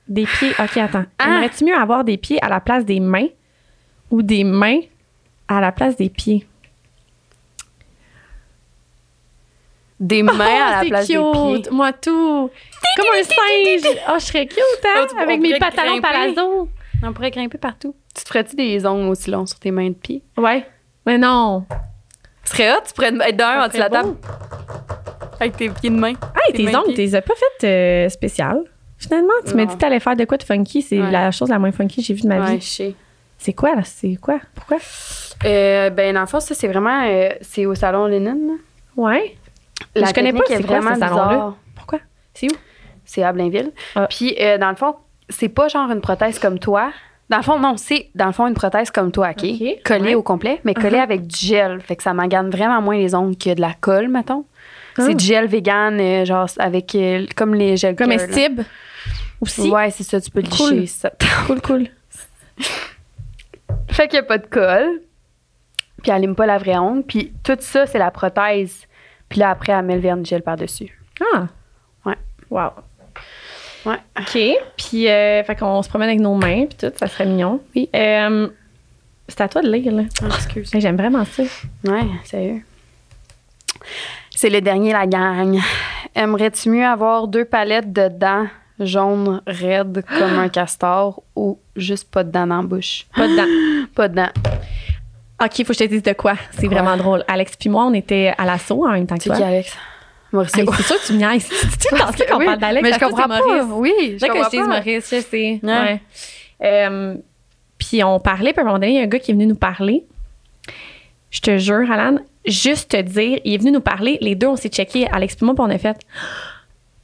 des pieds? OK, attends. Ah. Aimerais-tu mieux avoir des pieds à la place des mains ou des mains à la place des pieds? Des mains à Oh, la c'est place cute. des pieds. Moi, tout. Comme un singe. [laughs] Oh, je serais cute, hein? Oh, tu- on Avec mes pantalons palazzo. On pourrait grimper partout. Tu te ferais-tu des ongles aussi longs sur tes mains de pied? Ouais. Mais non. Ce serait hot, tu pourrais être Ça en dessous de la table. Avec tes pieds de main. Hey, Tes ongles, tu les as pas faites euh, spéciales. Finalement, tu m'as dit que t'allais faire de quoi de funky. C'est Ouais. la chose la moins funky que j'ai vue de ma Ouais, vie. je sais. C'est quoi, là? C'est quoi? Pourquoi? Euh, ben, dans le fond, ça, c'est vraiment. euh, c'est au salon là. Ouais. La je connais pas, c'est quoi, ce salon-là? bizarre. Pourquoi? C'est où? C'est à Blainville. Ah. Puis, euh, dans le fond, c'est pas genre une prothèse comme toi. Dans le fond, non, c'est dans le fond une prothèse comme toi, OK? OK, Collée ouais. au complet, mais collée Uh-huh. avec du gel. Fait que ça m'engane vraiment moins les ongles que de la colle, mettons. Ah. C'est du gel vegan, euh, genre avec euh, comme les gels. Comestible aussi? Ouais, c'est ça, tu peux le Cool. licher. ça. Cool, cool. fait qu'il n'y a pas de colle. Puis elle lime pas la vraie ongle. Puis tout ça, c'est la prothèse. Puis là, après, elle met le vernis gel par-dessus. Ah. Ouais. Wow. Ouais. OK. Puis, euh, fait qu'on se promène avec nos mains, puis tout, ça serait mignon. Oui. Euh, c'est à toi de lire, là. excuse. Hey, J'aime vraiment ça. Ouais, sérieux. C'est le dernier, la gang. Aimerais-tu mieux avoir deux palettes de dents jaunes raides comme un castor ou juste pas de dents dans la bouche? Pas dedans. [gasps] Pas de dents. OK, faut que je te dise de quoi. C'est vraiment drôle. Alex puis moi, on était à l'assaut en même temps que C'est toi. qui, Alex? Mauricio. Hey, c'est sûr que tu me niaises. Tu ce qu'on Oui, parle d'Alex, mais je comprends c'est pas. Maurice. Oui, je C'est que comprends je dise pas. Maurice, je sais. Ouais. Ouais. Euh, puis on parlait, puis à un moment donné, il y a un gars qui est venu nous parler. Je te jure, Alan, juste te dire, il est venu nous parler. Les deux, on s'est checké, Alex puis moi, puis on a fait. [gasps]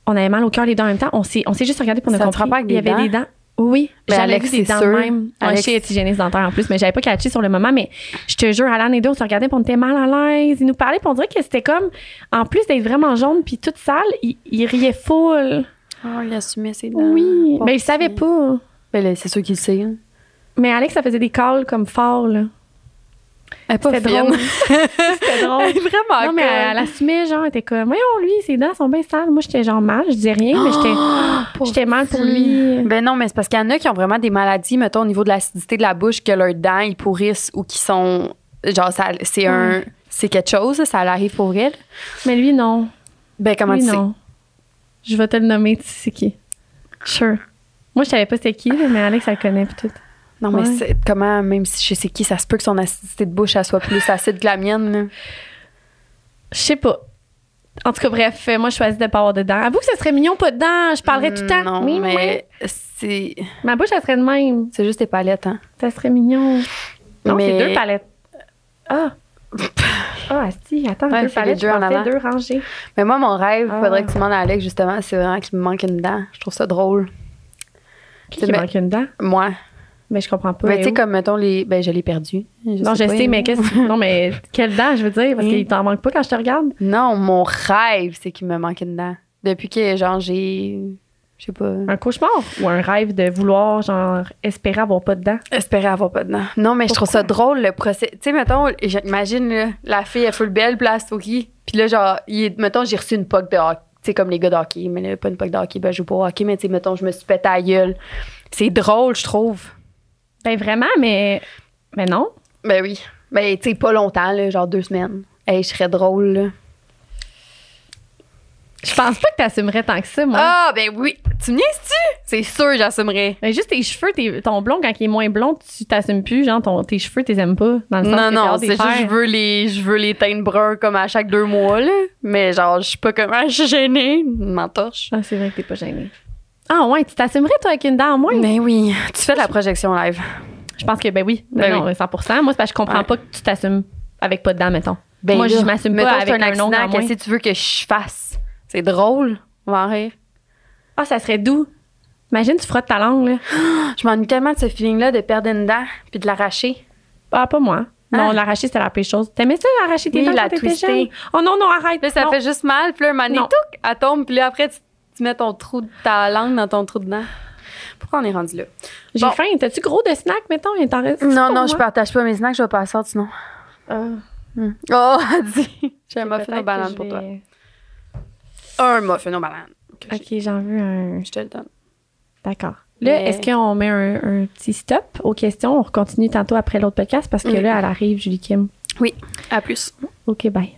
On avait mal au cœur les deux en même temps. On s'est, on s'est juste regardé pour frappe avec Il y avait des dents. Oui, Mais j'avais Alex, c'est dents sûr. même. Ouais, Alex- je sais, être hygiéniste dentaire en plus, mais j'avais pas catché sur le moment. Mais je te jure, Alan et deux, on se regardait, puis on était mal à l'aise. Il nous parlait, puis on dirait que c'était comme, en plus d'être vraiment jaune, puis toute sale, il, il riait full. Oh, il assumait ses dents. Oui, mais il savait pas. Ben là, c'est sûr qu'il le sait. hein. Mais Alex, ça faisait des calls comme forts, là. Elle pas C'était drôle. [laughs] C'était drôle. Elle est vraiment Non, mais elle, elle assumait, genre, elle était comme, voyons, lui, ses dents sont bien sales. Moi, j'étais genre mal, je disais rien, mais j'étais, J'étais mal pour lui. Ben non, mais c'est parce qu'il y en a qui ont vraiment des maladies, mettons, au niveau de l'acidité de la bouche, que leurs dents, ils pourrissent ou qui sont. Genre, ça, c'est un. C'est quelque chose, ça arrive pour elle. Mais lui, non. Ben, comment lui, tu sais? non. Je vais te le nommer, tu sais c'est qui. Sure. Moi, je savais pas c'était qui, mais Alex, elle le connaît, puis tout. Non, mais Ouais. c'est- comment, même si je sais qui, ça se peut que son acidité de bouche, elle soit plus acide que la mienne, là? Je sais pas. En tout cas, bref, euh, moi, je choisis de pas avoir de dents. Avoue que ce serait mignon, pas de dents. Je parlerais tout le temps. Non, Oui, oui, mais c'est. Ma bouche, elle serait de même. C'est juste tes palettes, hein. Ça serait mignon. Non, Mais- c'est deux palettes. Ah! [laughs] Ah, si, attends, Ouais, deux palettes, deux en avant. deux rangées. Mais moi, mon rêve, Ah. faudrait que tu à Alex, justement, c'est vraiment qu'il me manque une dent. Je trouve ça drôle. Qui, qui mais- manque une dent? Moi. Mais je comprends pas. Ben, elle tu sais, est où? comme, mettons, les. Ben, je l'ai perdu. non, je pas, sais, mais hein. qu'est-ce [laughs] Non, mais quelle dent, je veux dire, parce qu'il t'en manque pas quand je te regarde. Non, mon rêve, c'est qu'il me manque une dent. Depuis que, genre, j'ai. Je sais pas. Un cauchemar ou un rêve de vouloir, genre, espérer avoir pas de dents. Espérer avoir pas de dents. Non, mais je trouve ça drôle, le procès. Tu sais, mettons, j'imagine, là, la fille, elle full belle, hockey. Puis là, genre, il mettons, j'ai reçu une poque de hockey. Tu sais, comme les gars de hockey. Mais là, pas une poque de hockey, ben, je joue pas au hockey, mais tu sais, mettons, je me suis pété à la gueule. C'est drôle, je trouve. Ben vraiment, mais. Mais non. Ben oui. Ben, tu sais, pas longtemps, là, genre deux semaines. Hey, je serais drôle, là. Je pense pas que t'assumerais tant que ça, moi. Ah, ben oui. Tu me niaises-tu? C'est sûr, j'assumerais. Mais juste tes cheveux, tes- ton blond, quand il est moins blond, tu t'assumes plus, genre, ton, tes cheveux, t'es aimes pas. Dans le sens Non, que non, c'est juste faire. je veux les je veux les teindre bruns comme à chaque deux mois là. Mais genre je suis pas comme ah, je suis gênée, m'entorche. Ah, c'est vrai que t'es pas gênée. Ah ouais, tu t'assumerais, toi, avec une dent en moins? Ben oui, tu fais de la projection live. Je pense que, ben oui. Ben non, oui. 100 Moi, c'est parce que je comprends Ouais. pas que tu t'assumes avec pas de dents, mettons. Ben Moi, là, je m'assume pas avec un accident, moins. Qu'est-ce que tu veux que je fasse? C'est drôle, on va en rire. Ah, ça serait doux. Imagine, tu frottes ta langue, là. [gasps] Je m'ennuie tellement de ce feeling là de perdre une dent puis de l'arracher. Ah, pas moi. Non, Ah. l'arracher, c'était la pire chose. T'aimais ça, arracher tes Oui, dents la quand twister. Oh non, non, arrête. Là ça Non. fait juste mal, puis là un moment donné, Non. touc, elle tombe puis là après tu, tu mets ton trou de ta langue dans ton trou de dent? Pourquoi on est rendu là? J'ai Bon. faim. T'as-tu gros de snack, mettons? Il t'en reste Non non, je partage pas mes snacks, je vais pas à sortir sinon. Ah. Oh, [laughs] dis. J'ai un muffin aux bananes pour toi. Un muffin aux bananes. OK, j'en veux un. Je te le donne. D'accord. Là, Mais- est-ce qu'on met un, un petit stop aux questions? On continue tantôt après l'autre podcast parce que Mm. là, elle arrive, Julie Kim. Oui, à plus. OK, bye.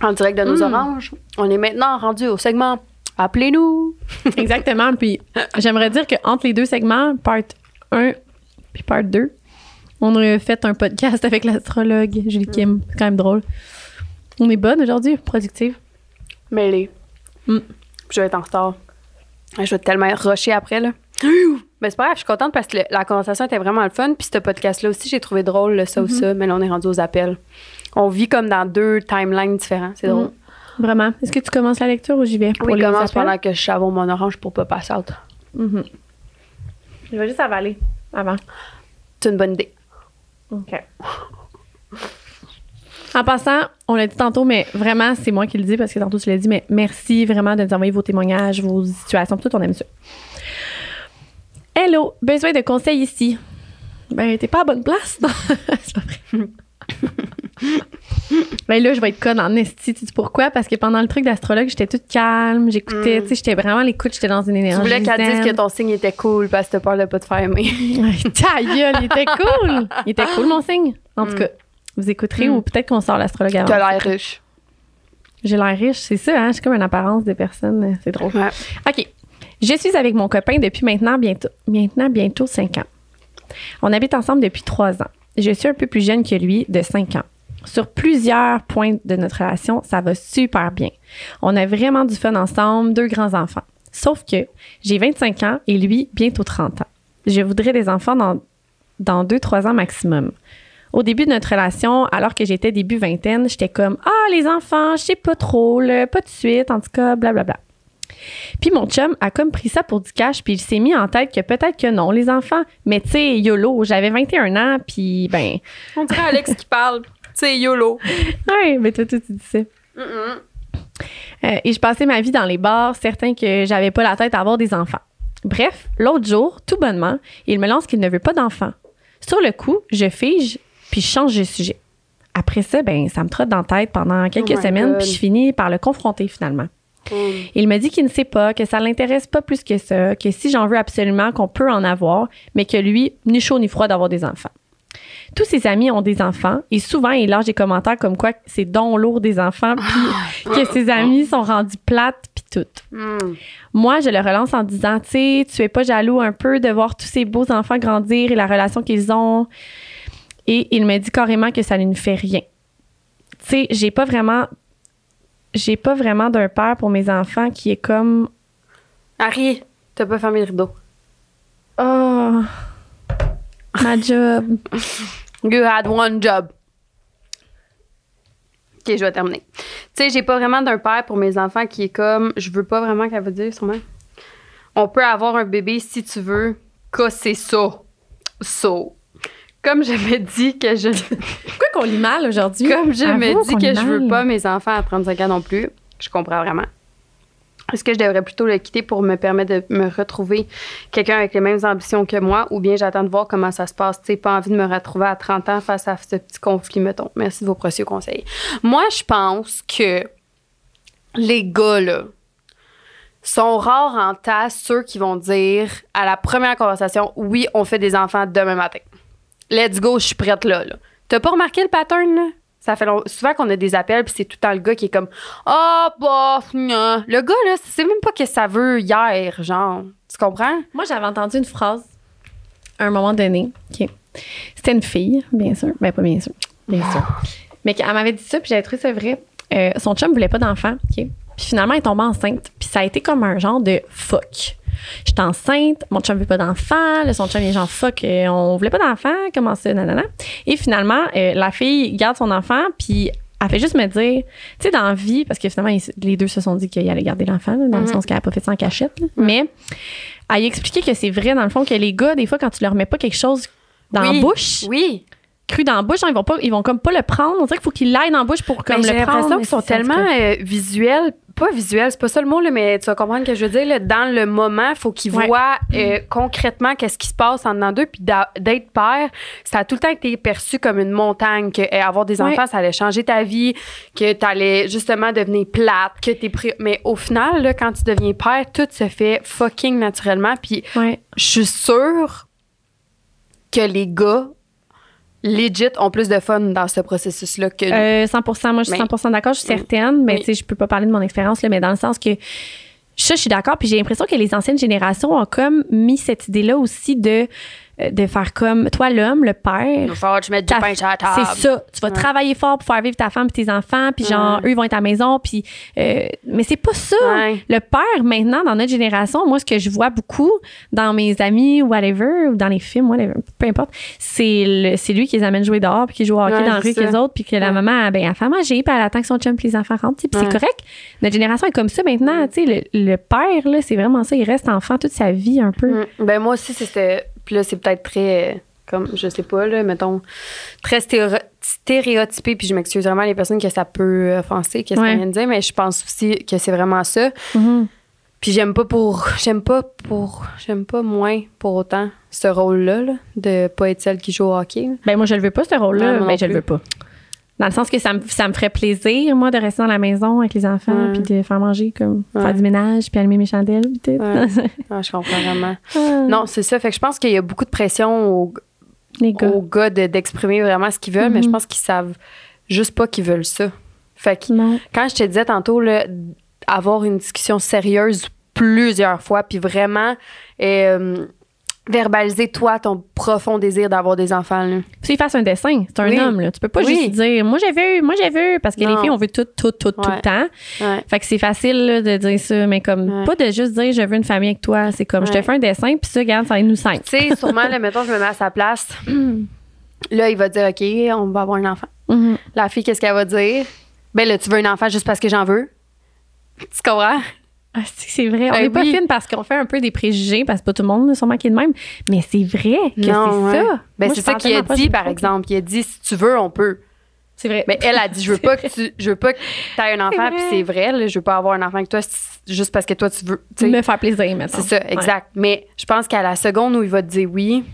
En direct de nos Mm. oranges. On est maintenant rendu au segment Appelez-nous. [laughs] Exactement. Puis j'aimerais dire qu'entre les deux segments, part 1 puis part 2, on a fait un podcast avec l'astrologue Julie Kim. C'est quand même drôle. On est bonne aujourd'hui, productive. Mêlée. Mm. Je vais être en retard. Je vais tellement rushée après, là. [gasps] Ben, c'est pas grave, je suis contente parce que le- la conversation était vraiment le fun. Puis ce podcast-là aussi, j'ai trouvé drôle, le ça ou ça, mais là, on est rendu aux appels. On vit comme dans deux timelines différents. C'est drôle. Vraiment. Est-ce que tu commences la lecture ou j'y vais? Oui, les commence appels? pendant que je savonne mon orange pour pas passer out. Mhm. Je vais juste avaler avant. C'est une bonne idée. OK. En passant, on l'a dit tantôt, mais vraiment, c'est moi qui le dis parce que tantôt tu l'as dit, mais merci vraiment de nous envoyer vos témoignages, vos situations, tout, on aime ça. Hello, besoin de conseils ici. Ben, t'es pas à bonne place, non? [laughs] c'est pas vrai. [laughs] ben là, je vais être conne en esti. Tu sais pourquoi? Parce que pendant le truc d'astrologue, j'étais toute calme, j'écoutais, Mm. tu sais, j'étais vraiment à l'écoute, j'étais dans une énergie. Tu voulais qu'elle dise que ton signe était cool parce que t'as peur de pas te faire aimer. [laughs] Ta gueule, il était cool! Il était cool, mon signe. En tout Mm. cas, vous écouterez Mm. ou peut-être qu'on sort l'astrologue avant. T'as l'air riche. J'ai l'air riche, c'est ça, hein? J'ai comme une apparence de personne. euh, C'est drôle. Ouais. OK. Je suis avec mon copain depuis maintenant bientôt, maintenant bientôt 5 ans. On habite ensemble depuis 3 ans. Je suis un peu plus jeune que lui, de 5 ans. Sur plusieurs points de notre relation, ça va super bien. On a vraiment du fun ensemble, deux grands enfants. Sauf que j'ai 25 ans et lui, bientôt 30 ans. Je voudrais des enfants dans, dans 2-3 ans maximum. Au début de notre relation, alors que j'étais début vingtaine, j'étais comme Ah, les enfants, je sais pas trop, pas de suite, en tout cas, blablabla. Puis mon chum a comme pris ça pour du cash, puis il s'est mis en tête que peut-être que non, les enfants. Mais tu sais, YOLO, j'avais 21 ans, puis ben. On dirait Alex qui parle. Sais, YOLO. Ouais, mais toi, toi, tu dis ça. Euh, et je passais ma vie dans les bars, certain que j'avais pas la tête à avoir des enfants. Bref, l'autre jour, tout bonnement, il me lance qu'il ne veut pas d'enfants. Sur le coup, je fige, puis je change de sujet. Après ça, ben, ça me trotte dans la tête pendant quelques Oh semaines, God. puis je finis par le confronter finalement. Mm. Il me dit qu'il ne sait pas, que ça l'intéresse pas plus que ça, que si j'en veux absolument, qu'on peut en avoir, mais que lui, ni chaud ni froid d'avoir des enfants. Tous ses amis ont des enfants et souvent il lâche des commentaires comme quoi c'est don lourd des enfants puis que ses amis sont rendus plates puis tout. Mm. Moi, je le relance en disant, tu sais, tu es pas jaloux un peu de voir tous ces beaux enfants grandir et la relation qu'ils ont. Et il me dit carrément que ça ne lui fait rien. Tu sais, j'ai pas vraiment, j'ai pas vraiment d'un père pour mes enfants qui est comme, Harry, t'as pas fermé le rideau. oh, ma job. You had one job. Ok, je vais terminer. Tu sais, j'ai pas vraiment d'un père pour mes enfants qui est comme, je veux pas vraiment qu'elle veut dire, sûrement. On peut avoir un bébé si tu veux, c'est ça. Ça. Comme je me dis que je. [laughs] Pourquoi qu'on lit mal aujourd'hui? Comme je Avoue me dis que je veux pas mes enfants à 35 ans non plus, je comprends vraiment. Est-ce que je devrais plutôt le quitter pour me permettre de me retrouver quelqu'un avec les mêmes ambitions que moi ou bien j'attends de voir comment ça se passe? Tu pas envie de me retrouver à 30 ans face à ce petit conflit, mettons. Merci de vos précieux conseils. Moi, je pense que les gars, là, sont rares en tas ceux qui vont dire à la première conversation, oui, on fait des enfants demain matin. Let's go, je suis prête là. là. T'as pas remarqué le pattern, là? Ça fait long- souvent qu'on a des appels, puis c'est tout le temps le gars qui est comme Ah, bah, gna. Le gars, là, c'est même pas que ça veut hier, genre. Tu comprends? Moi, j'avais entendu une phrase à un moment donné. OK. C'était une fille, bien sûr. Ben, pas bien sûr. Bien sûr. Mais elle m'avait dit ça, puis j'avais trouvé ça vrai. Euh, son chum voulait pas d'enfant. OK? Puis finalement, elle est tombée enceinte. Puis ça a été comme un genre de fuck. J'étais enceinte, mon chum veut pas d'enfant, là, son chum est genre fuck, euh, on voulait pas d'enfant, comment ça, nanana. Et finalement, euh, la fille garde son enfant, puis elle fait juste me dire, tu sais, dans la vie, parce que finalement, ils- les deux se sont dit qu'ils allaient garder l'enfant, là, dans le Mhm. sens qu'elle a pas fait ça en cachette, là. mais elle a expliqué que c'est vrai, dans le fond, que les gars, des fois, quand tu leur mets pas quelque chose dans Oui. la bouche, Oui. cru dans la bouche, hein, ils vont pas, ils vont comme pas le prendre. On dirait qu'il faut qu'ils l'aillent dans la bouche pour comme Mais j'ai le prendre. l'impression mais qu'ils sont tellement euh, visuels. Pas visuels, c'est pas ça le mot, là, mais tu vas comprendre ce que je veux dire. là. dans le moment, il faut qu'ils Ouais. voient euh, concrètement qu'est-ce qui se passe en dedans d'eux. Puis d'être père, ça a tout le temps été perçu comme une montagne. Que euh, avoir des Ouais. enfants, ça allait changer ta vie. Que tu allais justement devenir plate. Que t'es pré- Mais au final, là, quand tu deviens père, tout se fait fucking naturellement. Puis Ouais. je suis sûre que les gars, legit, ont plus de fun dans ce processus-là que. Euh, 100 moi je suis Mais- 100 d'accord, je suis certaine, mais Oui. tu sais, je peux pas parler de mon expérience, mais dans le sens que ça, je suis d'accord, puis j'ai l'impression que les anciennes générations ont comme mis cette idée-là aussi de de faire comme toi, l'homme, le Il père. va falloir que je mette du pain sur la table. C'est ça. Tu vas Ouais. travailler fort pour faire vivre ta femme et tes enfants, puis genre, eux, ils vont être à la maison, puis. euh, mais c'est pas ça. Ouais. Le père, maintenant, dans notre génération, moi, ce que je vois beaucoup dans mes amis, whatever, ou dans les films, whatever, peu importe, c'est le- c'est lui qui les amène jouer dehors, puis qui joue au hockey dans la rue avec les autres, puis que la maman, ben, elle fait à manger, puis elle attend que son chum puis les enfants rentrent, tu puis c'est correct. Notre génération est comme ça maintenant, tu sais, le, le père, là, c'est vraiment ça, il reste enfant toute sa vie un peu. Mm. Ben moi aussi, c'était. Puis là, c'est peut-être très. euh, Comme, je sais pas, là, mettons, très stéréo- stéréotypé, puis je m'excuse vraiment les personnes que ça peut offenser, qu'est-ce Ouais. qu'on vient de dire, mais je pense aussi que c'est vraiment ça. Mhm. Puis j'aime pas pour. J'aime pas pour. J'aime pas moins pour autant ce rôle-là, là, de pas être celle qui joue au hockey. Ben moi je le veux pas ce rôle-là, mais je le veux pas. Dans le sens que ça me, ça me ferait plaisir moi de rester dans la maison avec les enfants puis de faire manger comme Ouais. faire du ménage puis allumer mes chandelles. Ouais. [laughs] Ah, je comprends vraiment. Ah, Non, c'est ça. Fait que je pense qu'il y a beaucoup de pression aux, les gars. aux gars de- d'exprimer vraiment ce qu'ils veulent, mais Mhm. je pense qu'ils savent juste pas qu'ils veulent ça. Fait que Non. quand je te disais tantôt, là, avoir une discussion sérieuse plusieurs fois, puis vraiment euh, verbaliser, toi, ton profond désir d'avoir des enfants. Là. Tu fasse un dessin, c'est un Oui. homme là. Tu peux pas Oui. juste dire moi j'ai vu, moi j'ai vu parce que les filles on veut tout tout tout tout le temps. Ouais. Fait que c'est facile là, de dire ça mais comme Ouais. pas de juste dire je veux une famille avec toi, c'est comme je te fais un dessin puis ça regarde ça nous cinq. Tu sais, sûrement, là, mettons, je me mets à sa place. [clears throat] là, il va dire, OK, on va avoir un enfant. Mhm. La fille, qu'est-ce qu'elle va dire? Ben là, tu veux un enfant juste parce que j'en veux? Tu comprends? Ah, c'est c'est vrai. On Ben n'est pas oui. fine parce qu'on fait un peu des préjugés, parce que pas tout le monde, sûrement, qui est de même. Mais c'est vrai que c'est ouais. ça. Ben, Moi, c'est ça qu'il a pas, dit, par exemple. Il a dit, si tu veux, on peut. C'est vrai. Mais elle a dit, je veux [laughs] pas que tu, je veux pas que aies un enfant, puis c'est vrai, là, je veux pas avoir un enfant avec toi juste parce que toi, tu veux. me faire plaisir, maintenant. C'est ça, exact. Mais je pense qu'à la seconde où il va te dire oui,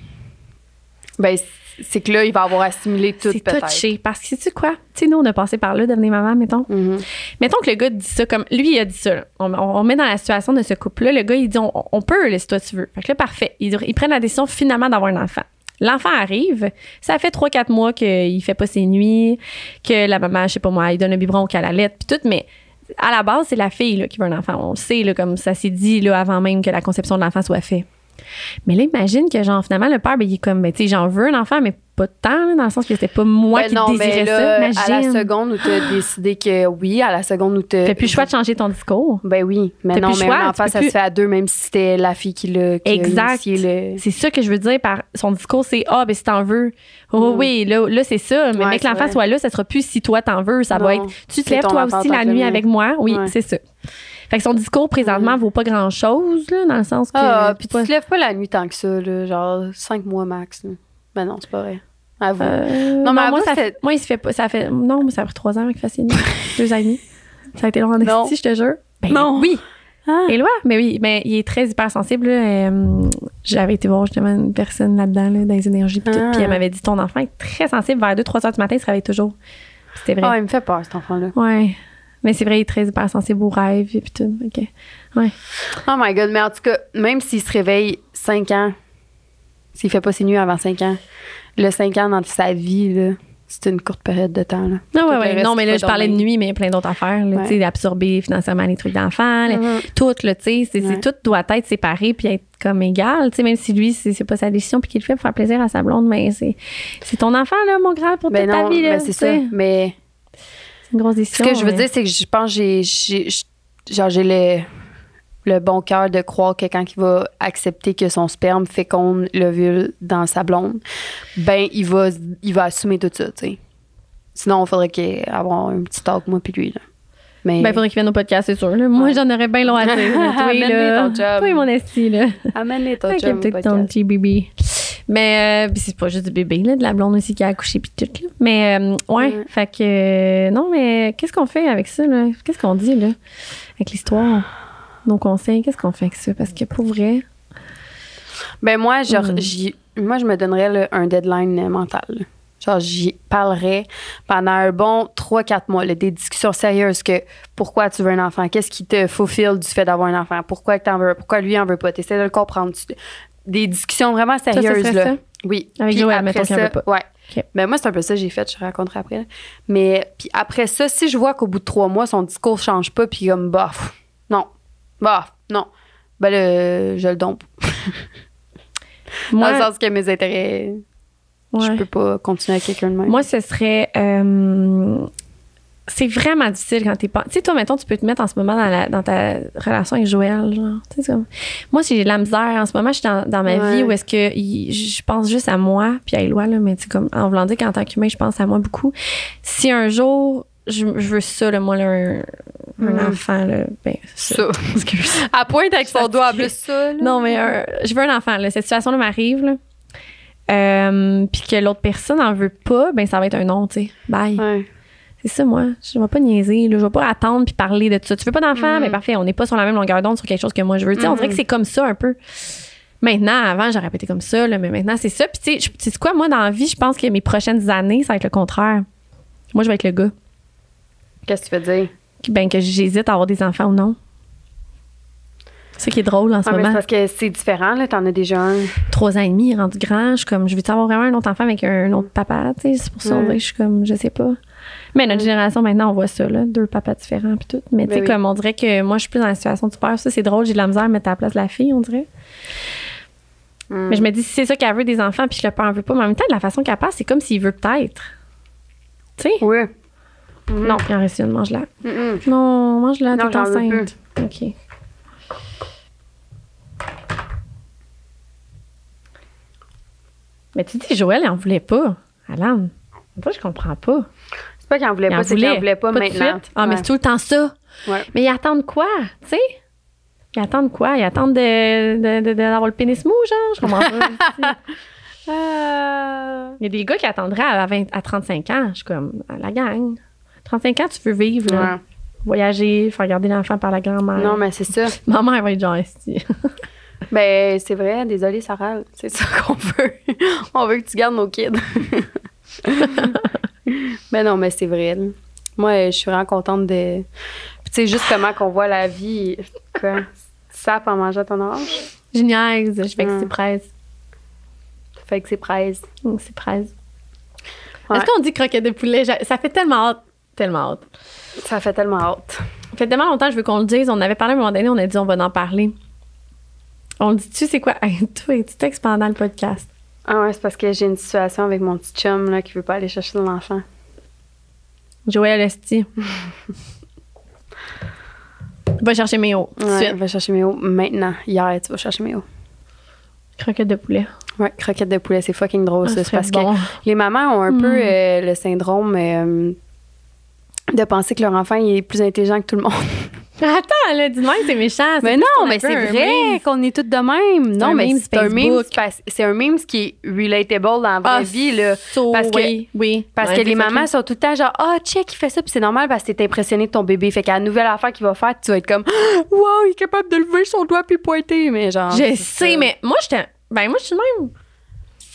ben, c'est que là, il va avoir assimilé tout, C'est peut-être. touché. Parce que, sais-tu quoi? Tu sais, nous, on a passé par là, devenir maman, mettons. Mhm. Mettons que le gars dit ça comme. Lui, il a dit ça. On, on- on met dans la situation de ce couple-là. Le gars, il dit on, on peut, là, si toi, tu veux. Fait que là, parfait. Ils, ils prennent la décision finalement d'avoir un enfant. L'enfant arrive. Ça fait 3-4 mois qu'il fait pas ses nuits, que la maman, je sais pas moi, il donne un biberon au qu'elle allait, puis tout, mais à la base, c'est la fille là, qui veut un enfant. On le sait, là, comme ça s'est dit là, avant même que la conception de l'enfant soit faite. Mais là, imagine que, genre, finalement, le père, ben, il est comme, ben, tu sais, j'en veux un enfant, mais pas de temps, dans le sens que c'était pas moi Ben qui non, désirais ben ça. Imagine. à la seconde où tu as décidé que oui, à la seconde où tu T'as plus le choix de changer ton discours. Ben oui, mais non, plus mais choix, un tu enfant, peux ça plus- se fait à deux, même si c'était la fille qui l'a Exact. le... C'est ça que je veux dire par son discours, c'est ah ben si t'en veux, oh Mm. oui là, là c'est ça, mais Ouais, c'est l'enfant soit là, ça sera plus si toi t'en veux, ça va être tu te lèves toi aussi la nuit avec moi, oui Ouais. c'est ça. Fait que son discours présentement vaut pas grand chose là, dans le sens que Ah, puis tu te lèves pas la nuit tant que ça, là, genre cinq mois max. là. Ben non, c'est pas vrai. Avoue. Euh, Non, mais moi avoue, ça fait, moi il se fait pas, ça fait non mais ça a pris trois ans avec Facine, [laughs] deux ans et demi, ça a été long en esti, je te jure. Ben, Non. Oui. Ah. Et là, mais oui, mais il est très hypersensible. Euh, J'avais été voir justement une personne là-dedans, là, dans les énergies, puis tout, Ah. puis elle m'avait dit ton enfant est très sensible. Vers 2-3 heures du matin, il se réveille toujours. C'était vrai. Ah, il me fait peur, cet enfant-là. Ouais. Mais c'est vrai, il est très hypersensible aux rêves et puis tout. OK. Ouais. Oh my God, mais en tout cas, même s'il se réveille 5 ans, s'il fait pas ses nuits avant 5 ans, le 5 ans dans sa vie, là, c'est une courte période de temps. Là. Non, Tout ouais, ouais. non, mais là, je parlais de nuit, mais il y a plein d'autres affaires. là, Ouais. Absorber financièrement les trucs d'enfants, là, Mhm. tout, là, tu sais. Tout doit être séparé puis être comme égal. Tu sais, même si lui, c'est c'est pas sa décision puis qu'il le fait pour faire plaisir à sa blonde, mais c'est c'est ton enfant, là, mon grand, pour Ben toute ta vie. là, ben c'est ça. Mais une grosse ce décision. que je veux mais- dire, c'est que je pense que j'ai, genre, j'ai le, le bon cœur de croire que quand il va accepter que son sperme féconde l'ovule dans sa blonde, ben, il va, il va assumer tout ça, tu sais. Sinon, il faudrait qu'il ait avoir un petit talk, moi, puis lui, là. Mais, Ben, il faudrait qu'il vienne au podcast, c'est sûr. là. Moi, Ouais. j'en aurais bien long à dire. [laughs] toi, Amène-les là, ton chum. toi et mon esti, là. amène ton peut-être ton petit bébé. Mais euh, c'est pas juste du bébé, là, de la blonde aussi qui a accouché puis tout. Là. Mais euh, ouais, fait que euh, non, mais qu'est-ce qu'on fait avec ça là? Qu'est-ce qu'on dit là avec l'histoire Nos conseils, qu'est-ce qu'on fait avec ça? Parce que pour vrai, Ben moi, genre, Mm. moi, je me donnerais là, un deadline euh, mental. Genre, j'y parlerais pendant un bon 3-4 mois, là, des discussions sérieuses que pourquoi tu veux un enfant, qu'est-ce qui te fulfill du fait d'avoir un enfant, pourquoi que t'en veux, pourquoi lui en veut pas, t'essaies de le comprendre. Tu- des discussions vraiment ça, sérieuses. serait là. ça? Oui. Avec Joël, après mettons ça- pas. Ouais. Ok. Ben moi, c'est un peu ça que j'ai fait, je raconterai après. là. Mais puis après ça, si je vois qu'au bout de trois mois, son discours change pas, puis comme, bof, non, bof, non, ben là, je le dompe. Moi, [laughs] Dans le sens que mes intérêts, je ouais. peux pas continuer avec quelqu'un de même. Moi, ce serait. euh, c'est vraiment difficile quand t'es pas. Tu sais, toi, mettons, tu peux te mettre en ce moment dans, la- dans ta relation avec Joël. Genre, comme- Moi, j'ai de la misère. En ce moment, je suis dans, dans ma Ouais. vie où est-ce que je pense juste à moi, puis à Éloi, là, mais tu sais, comme en voulant dire qu'en tant qu'humain, je pense à moi beaucoup. Si un jour, je, je veux ça, là, moi, là, un, un Mhm. enfant, là, ben, ça. [laughs] À pointe avec son doigt en plus, ça. là. Non, mais un- je veux un enfant. Là. Cette situation-là m'arrive. Là. Euh, puis que l'autre personne en veut pas, ben ça va être un non, tu sais. Bye. Ouais. C'est ça, moi. Je vais pas niaiser. Là. Je vais pas attendre puis parler de tout ça. Tu veux pas d'enfant? Mais parfait, on n'est pas sur la même longueur d'onde sur quelque chose que moi je veux. Sais, On dirait Mhm. que c'est comme ça un peu. Maintenant, avant, j'aurais pas été comme ça, là, mais maintenant, c'est ça. Puis, tu sais, je- tu sais quoi, moi, dans la vie, je pense que mes prochaines années, ça va être le contraire. Moi, je vais être le gars. Qu'est-ce que tu veux dire? Ben, que j'hésite à avoir des enfants ou non. C'est ça qui est drôle en ce Ah, mais c'est moment. parce que c'est différent, là. T'en as déjà un. trois ans et demi, rendu grand, je suis comme, je veux avoir vraiment un autre enfant avec un autre papa, tu sais, c'est pour ça, Ouais. je suis comme, je sais pas. Mais notre Ouais. génération, maintenant, on voit ça, là, deux papas différents puis tout. Mais tu sais, Ben oui. comme, on dirait que moi, je suis plus dans la situation du père. Ça, c'est drôle, j'ai de la misère à mettre à la place de la fille, on dirait. Hmm. Mais je me dis, si c'est ça qu'elle veut des enfants puis le père en veut pas, mais en même temps, de la façon qu'elle passe, c'est comme s'il veut peut-être. Tu sais? Oui. Non, il en reste une, mange-la. Mhm. Non, mange-la, t'es enceinte. OK. Mais tu dis, Joël, il en voulait pas. Alan, moi, je comprends pas. C'est pas qu'il en voulait Il pas, c'est qu'il en voulait pas, de maintenant. Ah, mais c'est tout le temps ça. Ouais. Mais ils attendent quoi, tu sais? Ils attendent quoi? Ils attendent de, de, de- d'avoir le pénis mou, genre? Je comprends pas. [laughs] Euh, Il y a des gars qui attendraient à, 20 à 35 ans. Je suis comme, à la gang. 35 ans, tu veux vivre, là. ouais. Voyager, faire garder l'enfant par la grand-mère. Non, mais c'est ça. [laughs] Maman, elle va être genre, esti. [laughs] Ben, c'est vrai, désolé, Sarah. C'est ça [laughs] qu'on veut. On veut que tu gardes nos kids. mais non, mais c'est vrai. Moi, je suis vraiment contente de. Tu sais, juste comment qu'on voit la vie. Quoi? Ça, en mangeant ton âge? Je niaise, je fais que Mm. c'est presse. Fait que c'est presse. Mm, C'est presse. Ouais. Est-ce qu'on dit croquette de poulet? Ça fait tellement hâte. Tellement hâte. Ça fait tellement hâte. Ça fait tellement longtemps je veux qu'on le dise. On avait parlé à un moment donné, on a dit on va en parler. On le dit-tu, c'est quoi? [laughs] Hey, toi, tu textes pendant le podcast? Ah ouais, c'est parce que j'ai une situation avec mon petit chum là, qui veut pas aller chercher son enfant. Joël Esti. Va chercher tout de Ouais, va chercher Méo maintenant. Hier, tu vas chercher Méo. Croquette de poulet. Ouais, croquette de poulet, c'est fucking drôle, ça. Ah, C'est parce bon. que les mamans ont un Mm. peu euh, le syndrome euh, de penser que leur enfant il est plus intelligent que tout le monde. [laughs] Attends, là, dis-moi que c'est méchant. Mais non, mais c'est vrai qu'on est toutes de même. Non, mais c'est un meme, c'est un meme qui est relatable dans la vraie Ah, vie, là. so, Parce que- oui, oui. Parce Ouais, que les mamans sont tout le temps genre, ah, check, il fait ça, puis c'est normal parce que t'es impressionné de ton bébé. Fait qu'à la nouvelle affaire qu'il va faire, tu vas être comme, [gasps] wow, il est capable de lever son doigt puis pointer. Mais genre. Je sais, ça. mais moi, j'étais. Ben, moi, je suis de même.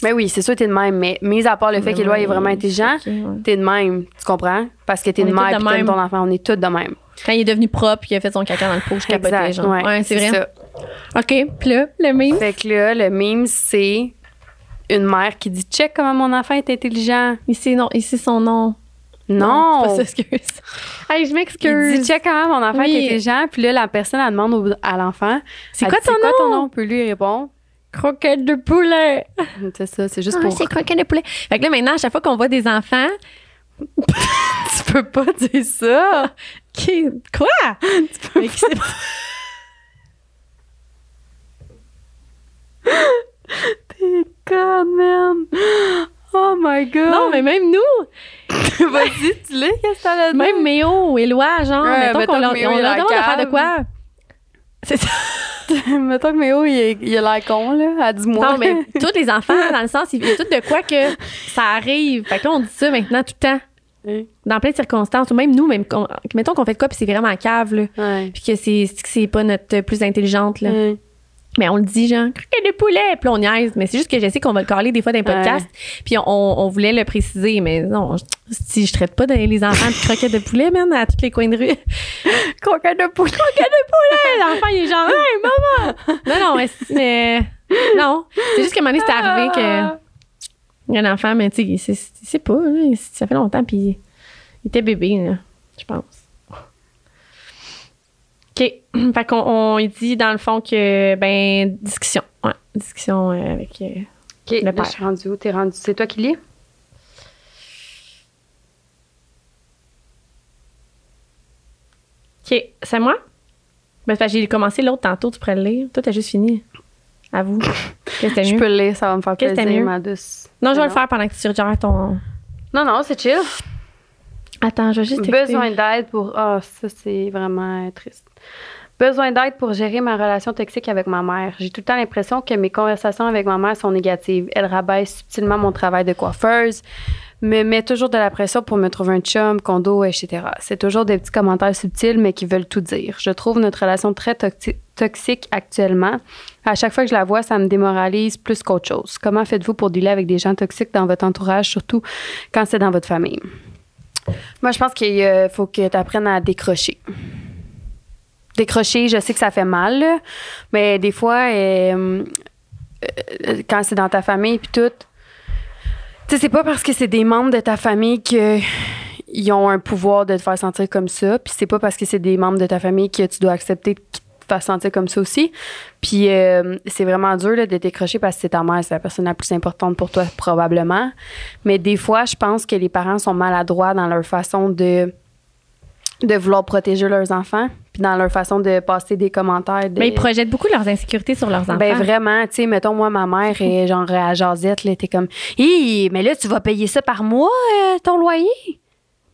Mais oui, c'est sûr, t'es de même. Mais mis à part le fait qu'Éloi est vraiment intelligent, t'es de même. Tu comprends? Parce que t'es de mère puis t'aimes ton enfant. On est toutes de même. Quand il est devenu propre, il a fait son caca dans le pot, je capotais, genre. Ouais, Ouais, c'est vrai. ça. OK, puis là, le meme? Fait que là, le meme, c'est une mère qui dit check comment mon enfant est intelligent. Ici, non, ici, son nom. Non! c'est pas ça, excuse. [laughs] hey, je il m'excuse. dit check comment mon enfant Oui. est intelligent. Puis là, la personne, elle demande au- à l'enfant C'est quoi dit, ton C'est quoi ton nom? nom? Puis lui, il répond Croquette de poulet. [laughs] C'est ça, c'est juste Ah, pour. c'est croquette de poulet. Fait que là, maintenant, à chaque fois qu'on voit des enfants, [laughs] Tu peux pas dire ça! Quoi? Mais qui c'est- [laughs] T'es conne, man! Oh my god! non, mais même nous, Vas-y, tu l'as, qu'est-ce que t'allais dire? même Méo, Éloi, genre, Ouais, mettons qu'on leur, on leur a demande de faire de quoi? C'est ça. [laughs] Mettons que Méo, il, est- il a l'air con, là, à 10 mois. Non, mais [laughs] tous les enfants, dans le sens, il y a tout de quoi que ça arrive. Fait que là, on dit ça maintenant tout le temps. Ouais. Dans plein de circonstances, ou même nous, même qu'on- mettons qu'on fait de quoi, puis c'est vraiment cave, là. Puis que c'est que c'est pas notre plus intelligente, là. Ouais. Mais on le dit, genre, croquette de poulet, puis on niaise. Mais c'est juste que je sais qu'on va le caler des fois dans les podcasts. Puis on, on voulait le préciser, mais non, je- si je traite pas les enfants de croquettes de poulet, man, à tous les coins de rue. [laughs] Croquette de poulet! croquette de poulet! L'enfant, il est genre, hey, maman! Non, non, mais, mais- non. C'est juste qu'à un moment donné, c'est arrivé que. Il y a un enfant, mais tu sais, sait pas, là, ça fait longtemps, puis il était bébé, là, je pense. OK. [clears throat] fait qu'on on dit, dans le fond, que, ben, discussion. Ouais, discussion euh, avec. euh, OK, là, père. je suis rendue où? T'es rendu... C'est toi qui lis? OK, c'est moi? Ben, j'ai commencé l'autre tantôt, tu pourrais le lire. Toi, t'as juste fini. À vous. [laughs] Qu'est-ce que c'était Je mieux? peux le lire, ça va me faire plaisir, mieux? ma douce. Non, je vais le faire pendant que tu gères ton. Non, non, c'est chill. Attends, je vais juste. Besoin d'aide pour. Ah, ça, c'est vraiment triste. Besoin d'aide pour gérer ma relation toxique avec ma mère. J'ai tout le temps l'impression que mes conversations avec ma mère sont négatives. Elle rabaisse subtilement mon travail de coiffeuse, me met toujours de la pression pour me trouver un chum, condo, etc. C'est toujours des petits commentaires subtils, mais qui veulent tout dire. Je trouve notre relation très toxi- toxique actuellement. À chaque fois que je la vois, ça me démoralise plus qu'autre chose. Comment faites-vous pour dealer avec des gens toxiques dans votre entourage, surtout quand c'est dans votre famille? Moi, je pense qu'il euh, faut que tu apprennes à décrocher. Décrocher, je sais que ça fait mal, mais des fois, euh, euh, quand c'est dans ta famille puis tout, tu c'est pas parce que c'est des membres de ta famille que ils ont un pouvoir de te faire sentir comme ça, puis c'est pas parce que c'est des membres de ta famille que tu dois accepter qu'ils te fassent sentir comme ça aussi. Puis euh, c'est vraiment dur de décrocher parce que c'est ta mère, c'est la personne la plus importante pour toi probablement. Mais des fois, je pense que les parents sont maladroits dans leur façon de de vouloir protéger leurs enfants, puis dans leur façon de passer des commentaires. De, Mais ils projettent beaucoup leurs insécurités sur leurs enfants. ben vraiment, tu sais, mettons, moi, ma mère est [laughs] genre à Jazette, là, t'es comme, Hi, mais là, tu vas payer ça par mois, euh, ton loyer?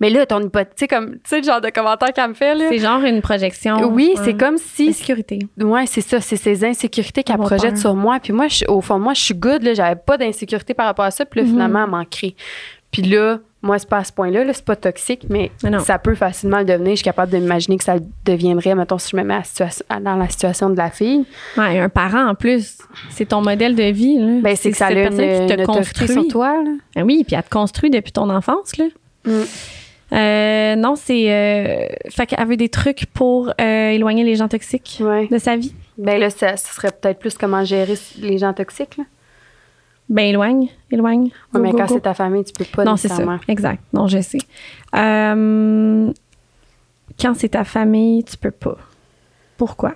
Mais là, ton hypothèque, tu sais, comme, tu sais, le genre de commentaire qu'elle me fait, là. c'est genre une projection. Oui, c'est comme si Insécurité. Ouais, c'est ça, c'est ces insécurités qu'elle projette peur. sur moi. Puis moi, je- au fond, moi, je suis good, là, j'avais pas d'insécurité par rapport à ça. Puis là, Mhm. finalement, elle m'en crée. Puis là, moi, c'est pas à ce point-là, là, c'est pas toxique, mais non. ça peut facilement le devenir. Je suis capable d'imaginer que ça le deviendrait, mettons, si je me mets à dans la situation de la fille. Ouais, un parent en plus, c'est ton modèle de vie. Là. Ben, c'est que ça a une, qui te construit. sur toi, là. Ben oui, puis elle te construit depuis ton enfance. Là. Mm. Euh, non, c'est. Euh, fait qu'elle veut des trucs pour euh, éloigner les gens toxiques Ouais. de sa vie. Ben là, ça, ce serait peut-être plus comment gérer les gens toxiques, là. Ben éloigne, éloigne. Ouais, Go, mais go, quand c'est ta famille, tu peux pas Non, c'est ça. Exact. Non, je sais. Euh, quand c'est ta famille, tu peux pas. Pourquoi?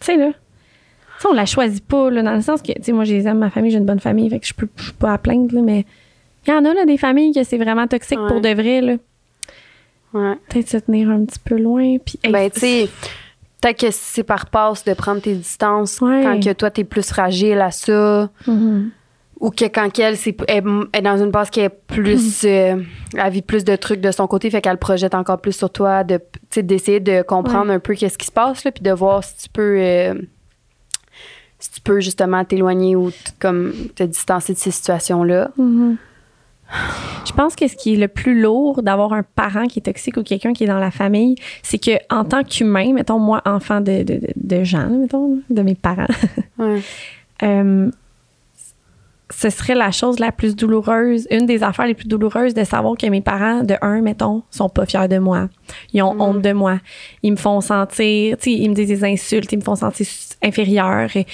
Tu sais, là. Tu sais, on la choisit pas, là, dans le sens que, tu sais, moi, je les aime, ma famille, j'ai une bonne famille, fait que je peux je suis pas à plaindre, là, mais il y en a, là, des familles que c'est vraiment toxique Ouais. pour de vrai, là. Ouais. Peut-être se tenir un petit peu loin, puis... hey, Ben, tu sais, peut-être que c'est par passe de prendre tes distances Ouais. quand que toi, t'es plus fragile à ça. Mhm. Ou que quand qu'elle elle est dans une passe qui est plus. euh, elle vit plus de trucs de son côté, fait qu'elle projette encore plus sur toi, de, d'essayer de comprendre un peu qu'est-ce qui se passe, là, puis de voir si tu peux. euh, si tu peux justement t'éloigner ou comme te distancer de ces situations-là. Mhm. [sighs] Je pense que ce qui est le plus lourd d'avoir un parent qui est toxique ou quelqu'un qui est dans la famille, c'est que en tant qu'humain, mettons moi enfant de, de, de- là, mettons, de mes parents, [laughs] Ouais. euh, ce serait la chose la plus douloureuse, une des affaires les plus douloureuses de savoir que mes parents, de un, mettons, sont pas fiers de moi. Ils ont Mhm. honte de moi. Ils me font sentir, tu sais, ils me disent des insultes, ils me font sentir inférieure. Et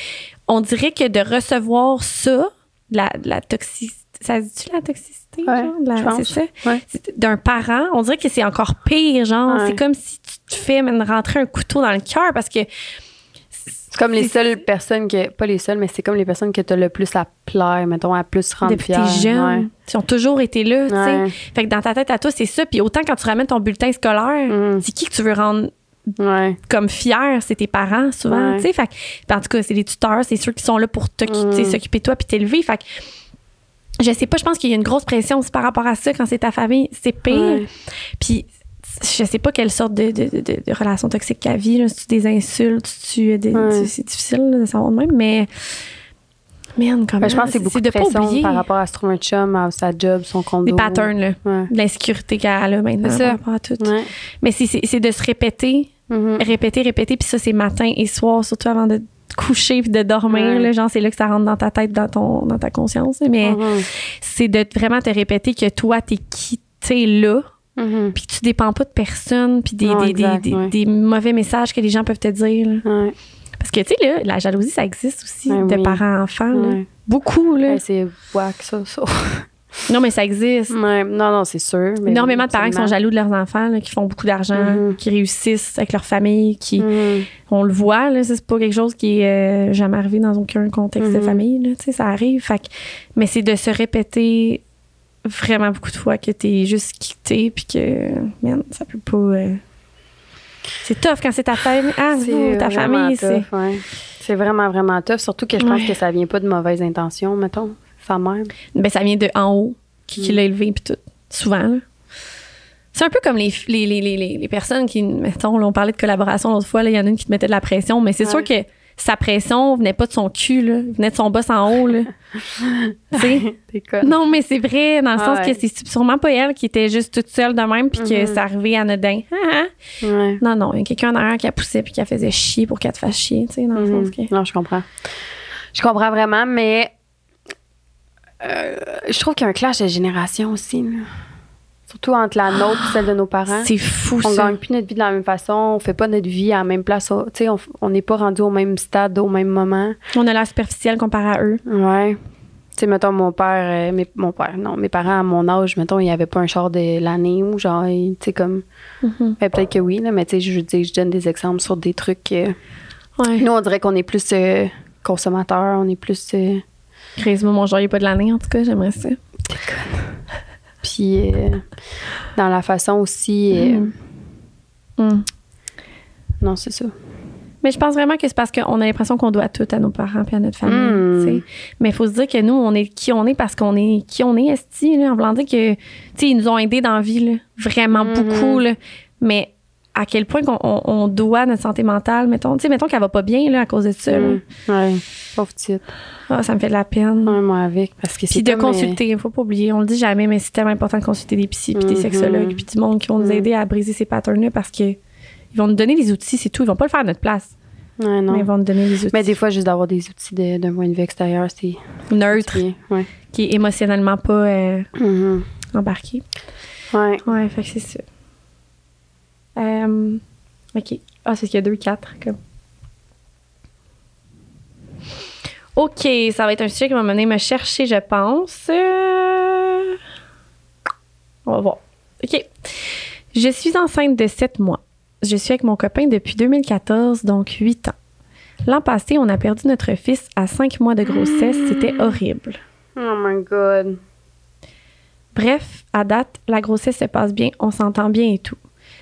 on dirait que de recevoir ça, de la, la toxicité, ça se dit la toxicité, Ouais, genre, c'est ça? Ouais. D'un parent, on dirait que c'est encore pire, genre, Ouais. c'est comme si tu te fais rentrer un couteau dans le cœur parce que comme les seules personnes que. Pas les seules, mais c'est comme les personnes que tu as le plus à plaire, mettons, à plus rendre depuis fière. t'es jeune, Ouais. ils ont toujours été là, tu sais. Fait que dans ta tête à toi, c'est ça. Puis autant quand tu ramènes ton bulletin scolaire, Mm. c'est qui que tu veux rendre Ouais. comme fier? C'est tes parents, souvent, Ouais. tu sais. Fait que, puis en tout cas, c'est les tuteurs, c'est ceux qui sont là pour Mm. s'occuper de toi puis t'élever. Fait que, je sais pas, je pense qu'il y a une grosse pression aussi par rapport à ça quand c'est ta famille. C'est pire. Puis je sais pas quelle sorte de, de, de, relation toxique qu'elle vit. Si tu des insultes, si tu des, Ouais. tu- c'est difficile de savoir de même, mais man, comme Ben, je pense que c'est beaucoup de, pression par rapport à se trouver un chum, à sa job, son condo. des patterns là, Ouais. de l'insécurité qu'elle a maintenant par rapport à tout. Ouais. Mais c'est, c'est, c'est de se répéter, Mhm. répéter, répéter, puis ça c'est matin et soir, surtout avant de coucher puis de dormir. Là, genre c'est là que ça rentre dans ta tête, dans ton, dans ta conscience. Mais Mhm. c'est de vraiment te répéter que toi t'es qui t'es là. Mhm. puis que tu dépends pas de personne, puis des, Non, des, exact, des, des- ouais. des mauvais messages que les gens peuvent te dire. là. Ouais. Parce que, tu sais, là, la jalousie, ça existe aussi Ouais, de oui. parents-enfants. là. Ouais. Beaucoup, là. Ouais, c'est whack, ça. ça. Non, mais ça existe. Non, non, c'est sûr. mais Énormément oui, de parents qui sont jaloux de leurs enfants, là, qui font beaucoup d'argent, Mhm. qui réussissent avec leur famille, qui. Mhm. On le voit, là, c'est pas quelque chose qui est euh, jamais arrivé dans aucun contexte de Mhm. famille, là, tu sais, ça arrive. Fait que- mais c'est de se répéter vraiment beaucoup de fois que t'es juste quitté, puis que, man, ça peut pas. euh, C'est tough quand c'est ta famille. Ah, C'est non, ta vraiment famille, c'est. ouais. C'est vraiment, vraiment tough. Surtout que je pense Ouais. que ça vient pas de mauvaises intentions, mettons. Sa mère. Ben, ça vient de en haut, qui, qui Mm. l'a élevé, puis tout. Souvent, là. C'est un peu comme les, les, les, les, personnes qui, mettons, là, on parlait de collaboration l'autre fois, là, il y en a une qui te mettait de la pression, mais c'est Ouais. sûr que sa pression venait pas de son cul, là, venait de son boss en haut, là. [laughs] Non, mais c'est vrai, dans le Ah sens ouais. que c'est sûrement pas elle qui était juste toute seule de même, puis que ça arrivait anodin. [laughs] Ouais. Non, non, il y a quelqu'un derrière qui a poussé puis qui a faisait chier pour qu'elle te fasse chier, tu sais, dans le Mhm. sens que. Non, je comprends. Je comprends vraiment, mais euh, je trouve qu'il y a un clash de génération aussi. là. Surtout entre la nôtre et celle de nos parents. C'est fou, On ça. gagne plus notre vie de la même façon, on fait pas notre vie à la même place. Tu sais, on on n'est pas rendu au même stade, au même moment. On a l'air superficiel comparé à eux. Ouais. Tu sais, mettons, mon père, euh, mes- mon père, non, mes parents à mon âge, mettons, il n'y avait pas un char de l'année ou genre, tu sais, comme. Mhm. ben, peut-être que oui, là, mais tu sais, je veux dire, je donne des exemples sur des trucs. euh, Ouais. nous, on dirait qu'on est plus euh, consommateur, on est plus. euh, Crazy, moi, mon genre, il est pas de l'année, en tout cas, j'aimerais ça. Puis, euh, dans la façon aussi. euh, Mm. Non, c'est ça. Mais je pense vraiment que c'est parce qu'on a l'impression qu'on doit tout à nos parents puis à notre famille. Mm. Mais il faut se dire que nous, on est qui on est parce qu'on est qui on est, esti, là, en voulant dire que, tu sais, ils nous ont aidés dans la vie, là, vraiment Mhm. beaucoup, là. Mais à quel point on, on doit notre santé mentale, mettons, tu sais, mettons qu'elle va pas bien, là, à cause de ça, là. Mm. Ouais, pauvre petite. Ah, ça me fait de la peine. Ouais, moi avec, parce que Puis de euh, consulter, il faut pas oublier, on le dit jamais, mais c'est tellement important de consulter des psys, puis des Mhm. sexologues, puis du monde qui vont nous Mhm. aider à briser ces patterns-là parce que ils vont nous donner les outils, c'est tout. Ils vont pas le faire à notre place, Ouais, non. mais ils vont nous donner les outils. Mais des fois, juste d'avoir des outils de- d'un point de vue extérieur, c'est neutre. Ouais. qui est émotionnellement pas euh, Mhm. embarqué. Ouais. Ouais, fait que c'est ça. Euh, OK. Ah, c'est qu'il y a deux, quatre. Comme. OK, ça va être un sujet qui va mener me chercher, je pense. Euh, On va voir. OK. Je suis enceinte de 7 mois. Je suis avec mon copain depuis 2014, donc 8 ans. L'an passé, on a perdu notre fils à 5 mois de grossesse. C'était horrible. Oh my God. Bref, à date, la grossesse se passe bien, on s'entend bien et tout.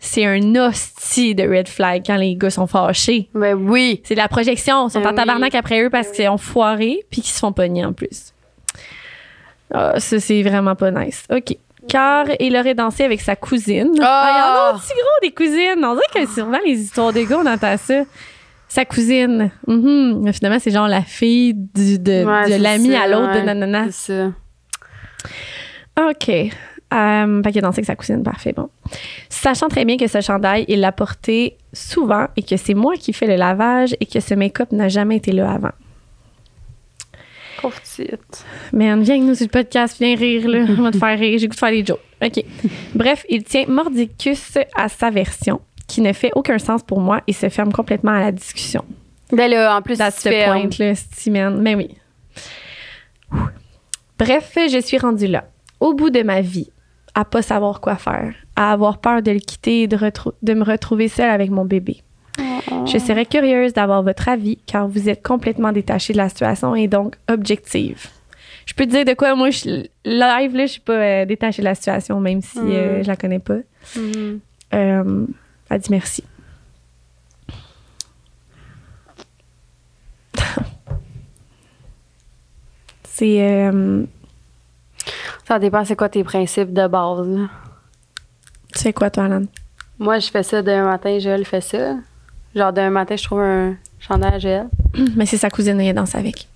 c'est un hostie de red flag quand les gars sont fâchés. Ben oui. C'est de la projection. Ils sont Ben en tabarnak oui. après eux parce qu'ils ont foiré puis qu'ils se font pogner en plus. Ah, ça, c'est vraiment pas nice. OK. Car il aurait dansé avec sa cousine. Ah, il y en a aussi gros des cousines. On dirait que souvent les histoires de gars, on entend ça. Sa cousine. Mhm. Mais Finalement, c'est genre la fille du, de, Ouais, de l'ami à l'autre de nanana. C'est ça. OK. Euh, fait qu'il a dansé avec sa cousine, parfait, bon. Sachant très bien que ce chandail, il l'a porté souvent et que c'est moi qui fais le lavage et que ce make-up n'a jamais été là avant. Pauvre petite. Man, viens avec nous sur le podcast, viens rire, là. On va te faire rire. J'ai goût de faire des jokes. OK. Bref, il tient mordicus à sa version, qui ne fait aucun sens pour moi et se ferme complètement à la discussion. Ben là, en plus, That's tu the fais, point, là, c'ti, man. Mais oui. Ouh. Bref, je suis rendue là, au bout de ma vie, à pas savoir quoi faire, à avoir peur de le quitter et de, me retrouver seule avec mon bébé. Je serais curieuse d'avoir votre avis car vous êtes complètement détaché de la situation et donc objective. Je peux te dire de quoi moi je live là, je suis pas euh, détachée de la situation même si euh, Mm. je la connais pas. Mhm. Euh, elle dit merci. [laughs] C'est euh, Ça dépend, c'est quoi tes principes de base. sais quoi toi Alan? Moi, je fais ça d'un matin, Joël fait ça. Genre, d'un matin, je trouve un chandail à Joël. [clears throat] Mais c'est sa cousine elle danse avec.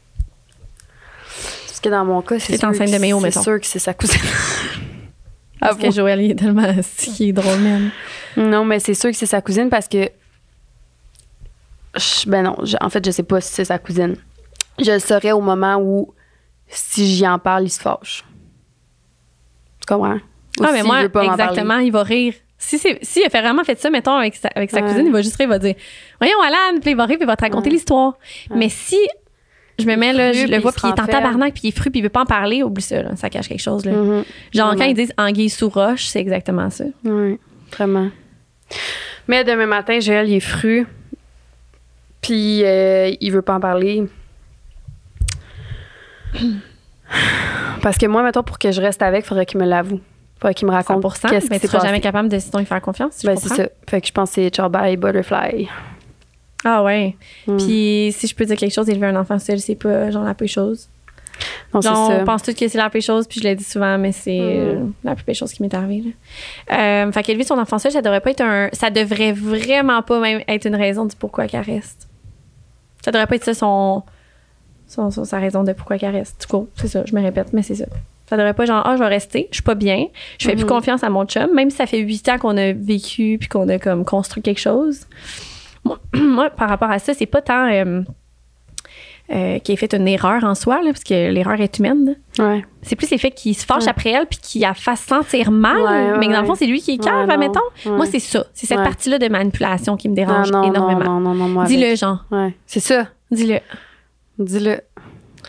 Parce que dans mon cas, c'est sûr, enceinte que- de Méo, c'est mettons. sûr que c'est sa cousine. Parce que Avoue. Joël, il est tellement [laughs] qui est drôle, même. Non, mais c'est sûr que c'est sa cousine parce que. Je- ben non, je- en fait, je sais pas si c'est sa cousine. Je le saurais au moment où, si j'y en parle, il se fâche. Tu comprends? Ou Ah, mais moi, veut pas m'en exactement, il va rire. Si, c'est, si il a fait vraiment fait ça, mettons, avec sa, avec sa Ouais. cousine, il va juste rire, il va dire Voyons, Alan, puis il va rire, puis il va te raconter Ouais. l'histoire. Ouais. Mais si je me mets là, je le vois, puis il est en tabarnak, puis il est fru, puis il veut pas en parler, oublie ça, là, ça cache quelque chose. Là. Mhm. Genre, quand Vraiment. ils disent anguille sous roche, c'est exactement ça. Oui, vraiment. Mais demain matin, Joël, il est fru. Puis euh, il veut pas en parler. Parce que moi, mettons, pour que je reste avec, il faudrait qu'il me l'avoue. faudrait qu'il me raconte 100%, qu'est-ce mais tu seras jamais capable de sinon y faire confiance. si Ben, c'est ça. Fait que je pense que c'est bye butterfly. Ah ouais. Mm. Puis si je peux dire quelque chose, élever un enfant seul, c'est pas genre la pire chose. Non, ça. on pense tous que c'est la pire chose, puis je le dis souvent, mais c'est Mm. euh, la plus pire chose qui m'est arrivée. là. Euh, fait qu'élever son enfant seul, ça devrait pas être un. Ça devrait vraiment pas même être une raison du pourquoi qu'elle reste. Ça devrait pas être ça son, son- son- sa raison de pourquoi qu'elle reste. Du coup, c'est ça, je me répète, mais c'est ça. Ça devrait pas genre, ah, je vais rester, je suis pas bien, je fais plus Mhm. confiance à mon chum, même si ça fait huit ans qu'on a vécu puis qu'on a comme construit quelque chose. Moi, [clears throat] moi, par rapport à ça, c'est pas tant euh, euh, qu'il ait fait une erreur en soi, là, parce que l'erreur est humaine. Ouais. C'est plus l'effet qu'il se fâche Ouais. après elle puis qu'il la fasse sentir mal. Ouais, mais que dans le fond, c'est lui qui est non. admettons. Moi, c'est ça. C'est cette partie-là de manipulation qui me dérange non, énormément. non, non, non, non, moi. Dis-le. Jean. C'est ça. Dis-le. Dis-le.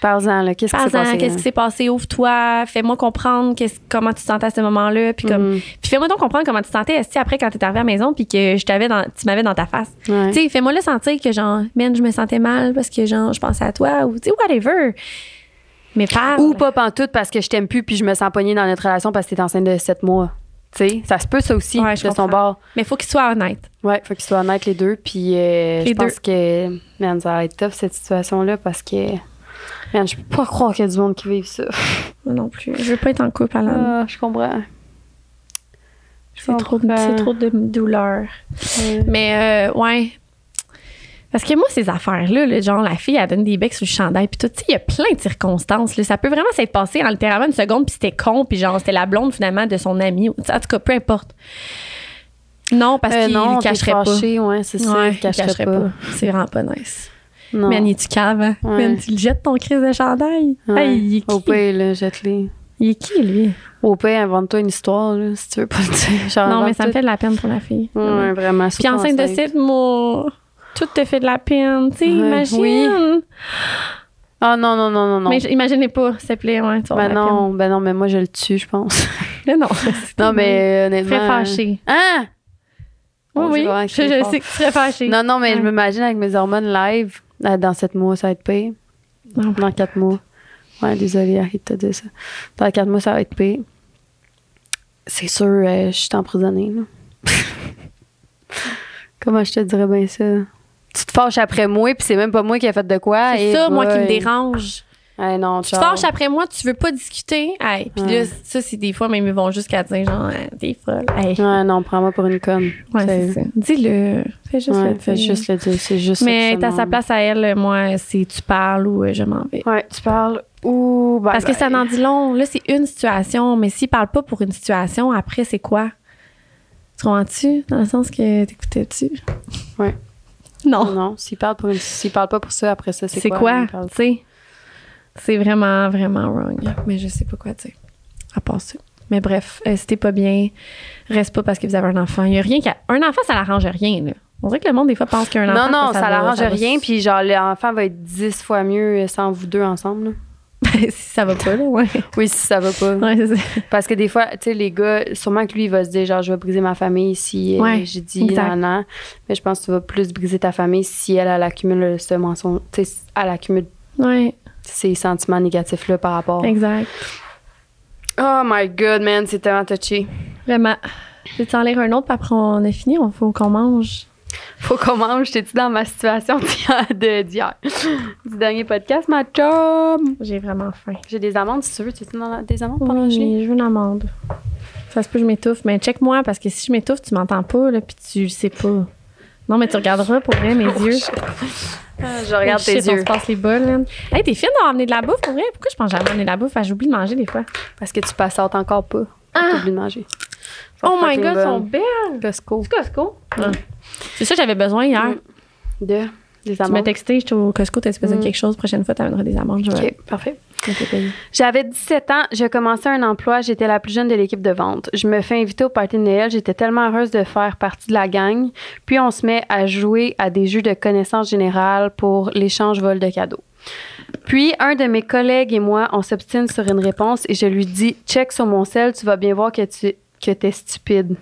Parle-en, là. Qu'est-ce qui s'est passé? qu'est-ce qui s'est passé? Ouvre-toi. Fais-moi comprendre comment tu te sentais à ce moment-là. Puis, comme, Mhm. puis fais-moi donc comprendre comment tu te sentais esti, après quand tu es arrivé à la maison puis que je t'avais dans, tu m'avais dans ta face? Ouais. Tu sais, fais-moi le sentir que, genre, man, je me sentais mal parce que, genre, je pensais à toi ou, tu sais, whatever. Mais parle. Ou pas pantoute parce que je t'aime plus puis je me sens pognée dans notre relation parce que t'es enceinte de 7 mois. Tu sais, ça se peut ça aussi Ouais, de son bord. Mais faut qu'il soit honnête. Ouais, faut qu'ils soient honnêtes les deux. Puis euh, je pense que, man, ça va être tough cette situation-là parce que, man, je peux pas croire qu'il y a du monde qui vive ça. [laughs] Moi non plus. Je veux pas être en couple, Alan. Ah, je comprends. c'est trop, trop de douleur. Ouais. Mais, euh, ouais. Parce que moi, ces affaires-là, là, genre, la fille, elle donne des becs sur le chandail, puis tout, tu sais, il y a plein de circonstances. là. Ça peut vraiment s'être passé en littéralement une seconde, puis c'était con, puis genre, c'était la blonde, finalement, de son ami. tu En tout cas, peu importe. Non, parce Euh, qu'il ne cacherait pas. ouais, c'est ça. Ouais, il il cacherait, pas. pas. C'est vraiment pas nice. Non. Man, il est-tu cave, hein? Ouais. Man, tu le jettes ton crise de chandail. Ouais. Hey, il est Au qui? pire, là, jette-les. Il est qui, lui? Au pire, invente-toi une histoire, là, si tu veux pas le dire. Genre, non, mais ça me fait de la peine pour la fille. Vraiment. Ouais, vraiment. Puis enceinte de 7 mois, tout te fait de la peine, tu sais, Ouais, imagine. oui. Ah non, non, non, non, non. Mais imaginez pas, s'il te plaît, ouais, ben non, ben non, mais moi, je le tue, je pense. [laughs] Mais non. [laughs] non, mais euh, honnêtement... Très fâchée. Hein? Oui, Bon, oui, je sais que tu serais fâchée. Non, non, mais je m'imagine avec mes hormones live, euh, dans sept mois, ça va être pire. Non. Dans quatre mois. Ouais, désolée, arrête de te dire ça. Dans quatre mois, ça va être pire. C'est sûr, euh, je suis emprisonnée, là. [laughs] Comment je te dirais bien ça? Tu te fâches après moi, puis c'est même pas moi qui ai fait de quoi. C'est et ça, moi, qui me dérange. Hey, non, Tu te fâches après moi, tu veux pas discuter. Hey, puis Ouais. là, ça, c'est des fois, même ils vont jusqu'à dire, genre, Hey, t'es folle. Hey. Ouais, non, prends-moi pour une conne. Ouais. Dis-le. Fais juste Ouais, le fais dire. juste le dire. C'est juste Mais t'as sa place à elle, moi, c'est tu parles ou euh, je m'en vais. Ouais, tu parles ou. bye Parce que ça n'en dit long. Là, c'est une situation, mais s'il parle pas pour une situation, après, c'est quoi? Tu comprends-tu? Dans le sens que t'écoutais-tu? Ouais. Non. Non, s'il parle, pour une... s'il parle pas pour ça, après ça, c'est C'est quoi? quoi? Tu sais? C'est vraiment, vraiment wrong. Mais je sais pas quoi dire. À part ça. Mais bref, euh, si t'es pas bien, reste pas parce que vous avez un enfant. Il y a rien qui. a- Un enfant, ça l'arrange rien, là. On dirait que le monde, des fois, pense qu'un enfant. Non, non, ça, l'arrange va- rien, puis genre, l'enfant va être dix fois mieux sans vous deux ensemble. là. [laughs] si ça va pas, là, ouais. Oui, si ça va pas. Ouais, ça. Parce que des fois, tu sais, les gars, sûrement que lui, il va se dire, genre, je vais briser ma famille si euh, Ouais, j'ai dit non, non. Mais je pense que tu vas plus briser ta famille si elle, elle accumule ce mensonge, tu sais, elle accumule Ouais, ces sentiments négatifs-là par rapport. exact. Oh my god, man, c'est tellement touché. Vraiment. Je vais t'en lire un autre, puis après, on a fini. Il faut qu'on mange. Faut qu'on mange. J'étais-tu dans ma situation d'hier? Du dernier podcast, ma chum? J'ai vraiment faim. J'ai des amandes, si tu veux. Tu dans la- des amandes pendant? Oui, je veux une amande. Ça se peut que je m'étouffe. Mais check-moi, parce que si je m'étouffe, tu m'entends pas, là, puis tu sais pas. Non, mais tu regarderas pour vrai mes [laughs] yeux. Ah, je regarde Oh, tes shit, On yeux. se passe les bols, là. Hey, t'es fine d'avoir amené de la bouffe, pour vrai? Pourquoi je pense jamais amener de la bouffe? Ah, J'oublie de manger des fois. Parce que tu passes encore pas. Ah. t'oublies de manger. Oh my god, elles sont belles. Costco. Costco? C'est ça j'avais besoin hier. Mm. De, des Tu m'as amandes. texté, j'étais au Costco, t'as besoin de Mm. quelque chose. Prochaine fois, t'amèneras des amandes. Je vais OK, parfait. je vais payer. J'avais 17 ans, j'ai commencé un emploi, j'étais la plus jeune de l'équipe de vente. Je me fais inviter au party de Noël, j'étais tellement heureuse de faire partie de la gang. Puis on se met à jouer à des jeux de connaissances générales pour l'échange vol de cadeaux. Puis un de mes collègues et moi, on s'obstine sur une réponse et je lui dis "Check sur mon sel, tu vas bien voir que tu que t'es stupide."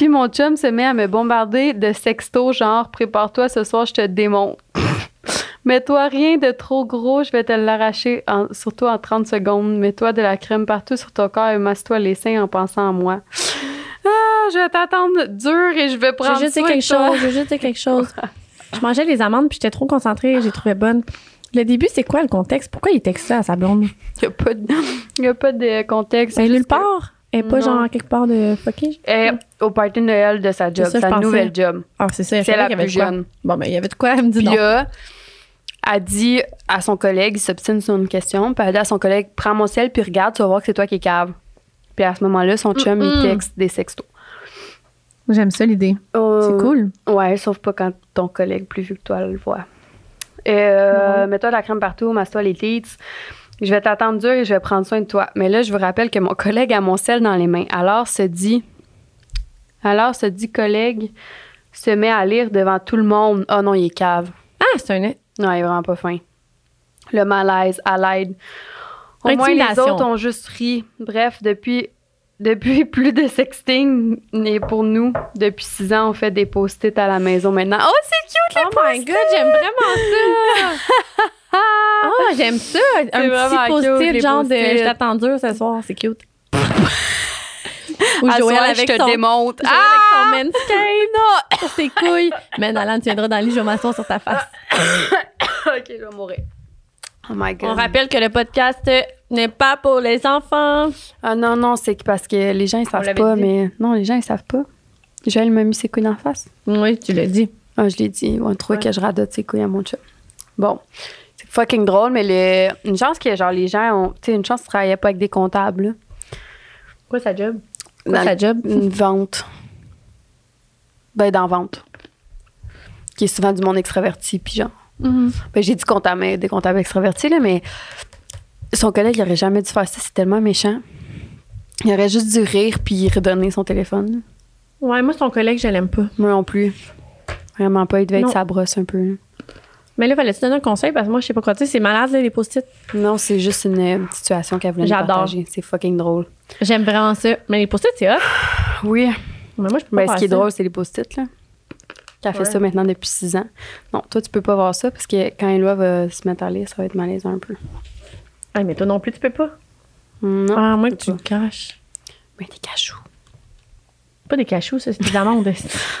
Puis mon chum se met à me bombarder de sexto genre "Prépare-toi ce soir, je te démonte." [laughs] Mets-toi rien de trop gros, je vais te l'arracher, en- surtout en 30 secondes. Mets-toi de la crème partout sur ton corps et masse-toi les seins en pensant à moi. Ah, je vais t'attendre dur et je vais Je prendre veux juste quelque chose. Je veux juste quelque chose. [laughs] Je mangeais les amandes puis j'étais trop concentrée. J'ai trouvé bonne. Le début, c'est quoi le contexte? Pourquoi il texte ça à sa blonde? Il n'y a, pas de- il y a pas de contexte. C'est nulle part. Elle est pas Non. genre quelque part de fucké. Elle est au party de Noël de sa job, ça, sa nouvelle job. Ah, c'est ça. C'est la plus jeune. Bon, ben, il y avait de quoi. Elle me dit Puis non. là, elle dit à son collègue, il s'obstine sur une question, puis elle dit à son collègue, prends mon sel puis regarde, tu vas voir que c'est toi qui es cave. Puis à ce moment-là, son chum, il Mm-mm. texte des sextos. J'aime ça, l'idée. Euh, C'est cool. Ouais, sauf pas quand ton collègue plus vieux que toi le voit. Euh, Mets-toi de la crème partout, masse-toi les tits. Je vais t'attendre dur et je vais prendre soin de toi. Mais là, je vous rappelle que mon collègue a mon sel dans les mains. Alors se dit, alors se dit collègue se met à lire devant tout le monde. Oh non, il est cave. Ah, c'est un. Non, il est vraiment pas fin. Le malaise, à l'aide. Au moins, les autres ont juste ri. Bref, depuis, depuis [laughs] plus de sexting, et pour nous, depuis six ans, on fait des post-it à la maison maintenant. Oh, c'est cute, les Oh my god, j'aime vraiment ça! [laughs] Ah, j'aime ça! Un petit post-it, genre de je t'attends dur ce soir, c'est cute. [laughs] Ou À Joël soir, avec je te démonte. Joël Ah! avec son manscape non! [laughs] sur ses couilles. Mais Alan, tu viendras dans le lit, je vais m'asseoir sur ta face. [coughs] ok, je vais mourir. Oh my god. On rappelle que le podcast n'est pas pour les enfants. Ah non, non, c'est parce que les gens, ils savent pas, dit. mais. Non, les gens, ils savent pas. Joël m'a mis ses couilles en face. Oui, tu l'as dit. Ah, je l'ai dit. On trouvait Ouais. que je radote ses couilles à mon chat. Bon. Fucking drôle, mais le, une chance que, genre, les gens ont. Tu sais, une chance qu'ils travaillaient pas avec des comptables, là. Quoi sa job? Quoi Dans sa job? Une vente. Ben, dans vente. Qui est souvent du monde extraverti, puis genre. Mhm. Ben, j'ai dit comptable, mais des comptables extravertis, là, mais son collègue, il aurait jamais dû faire ça. C'est tellement méchant. Il aurait juste dû rire puis redonner son téléphone. là. Ouais, moi, son collègue, je l'aime pas. Moi non plus. Vraiment pas. Il devait Non. être sa brosse un peu. Mais là, fallait-tu donner un conseil? Parce que moi, je sais pas quoi dire. C'est malade, là, les post-it. Non, c'est juste une euh, situation qu'elle voulait J'adore. partager. C'est fucking drôle. J'aime vraiment ça. Mais les post-it, c'est hot. [sighs] Oui. Mais moi, je peux pas Ben, ce qui est ça. drôle, c'est les post-it, là. Qu'elle fait Ouais. ça maintenant depuis six ans. Non, toi, tu peux pas voir ça parce que quand Éloi va se mettre à lire, ça va être malaisant un peu. Ah, mais toi non plus, tu peux pas. Non. ah, moi, que tu le caches. Mais des cachous. Pas des cachous, ça, c'est des amandes. [laughs]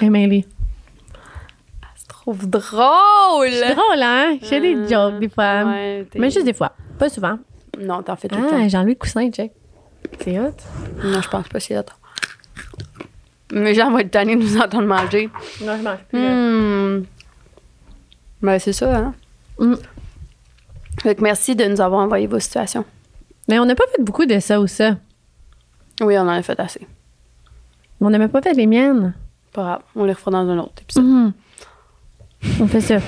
Trop drôle! Drôle, hein? Je fais des Euh, jokes des fois. Ouais, Mais juste des fois. Pas souvent. Non, t'en fais tout le Ah, temps. Jean-Louis Coussin, check. C'est hot. Non, je pense pas c'est autre. Mais gens vont être tannés de nous entendre manger. Non, je mange Hmm. Ben, c'est ça, hein? Mm. Fait que merci de nous avoir envoyé vos situations. Mais on n'a pas fait beaucoup de ça ou ça. Oui, on en a fait assez. On n'a même pas fait les miennes. Pas grave, on les refera dans un autre épisode. On fait ça.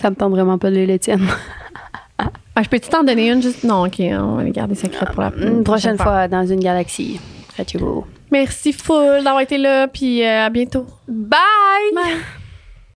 Ça me tente vraiment pas de les tiennes. Ah, je peux-tu t'en donner une juste? Non, ok, on va les garder secrètes pour la Une prochaine fois dans une galaxie. Merci full d'avoir été là, puis euh, à bientôt. Bye! Bye!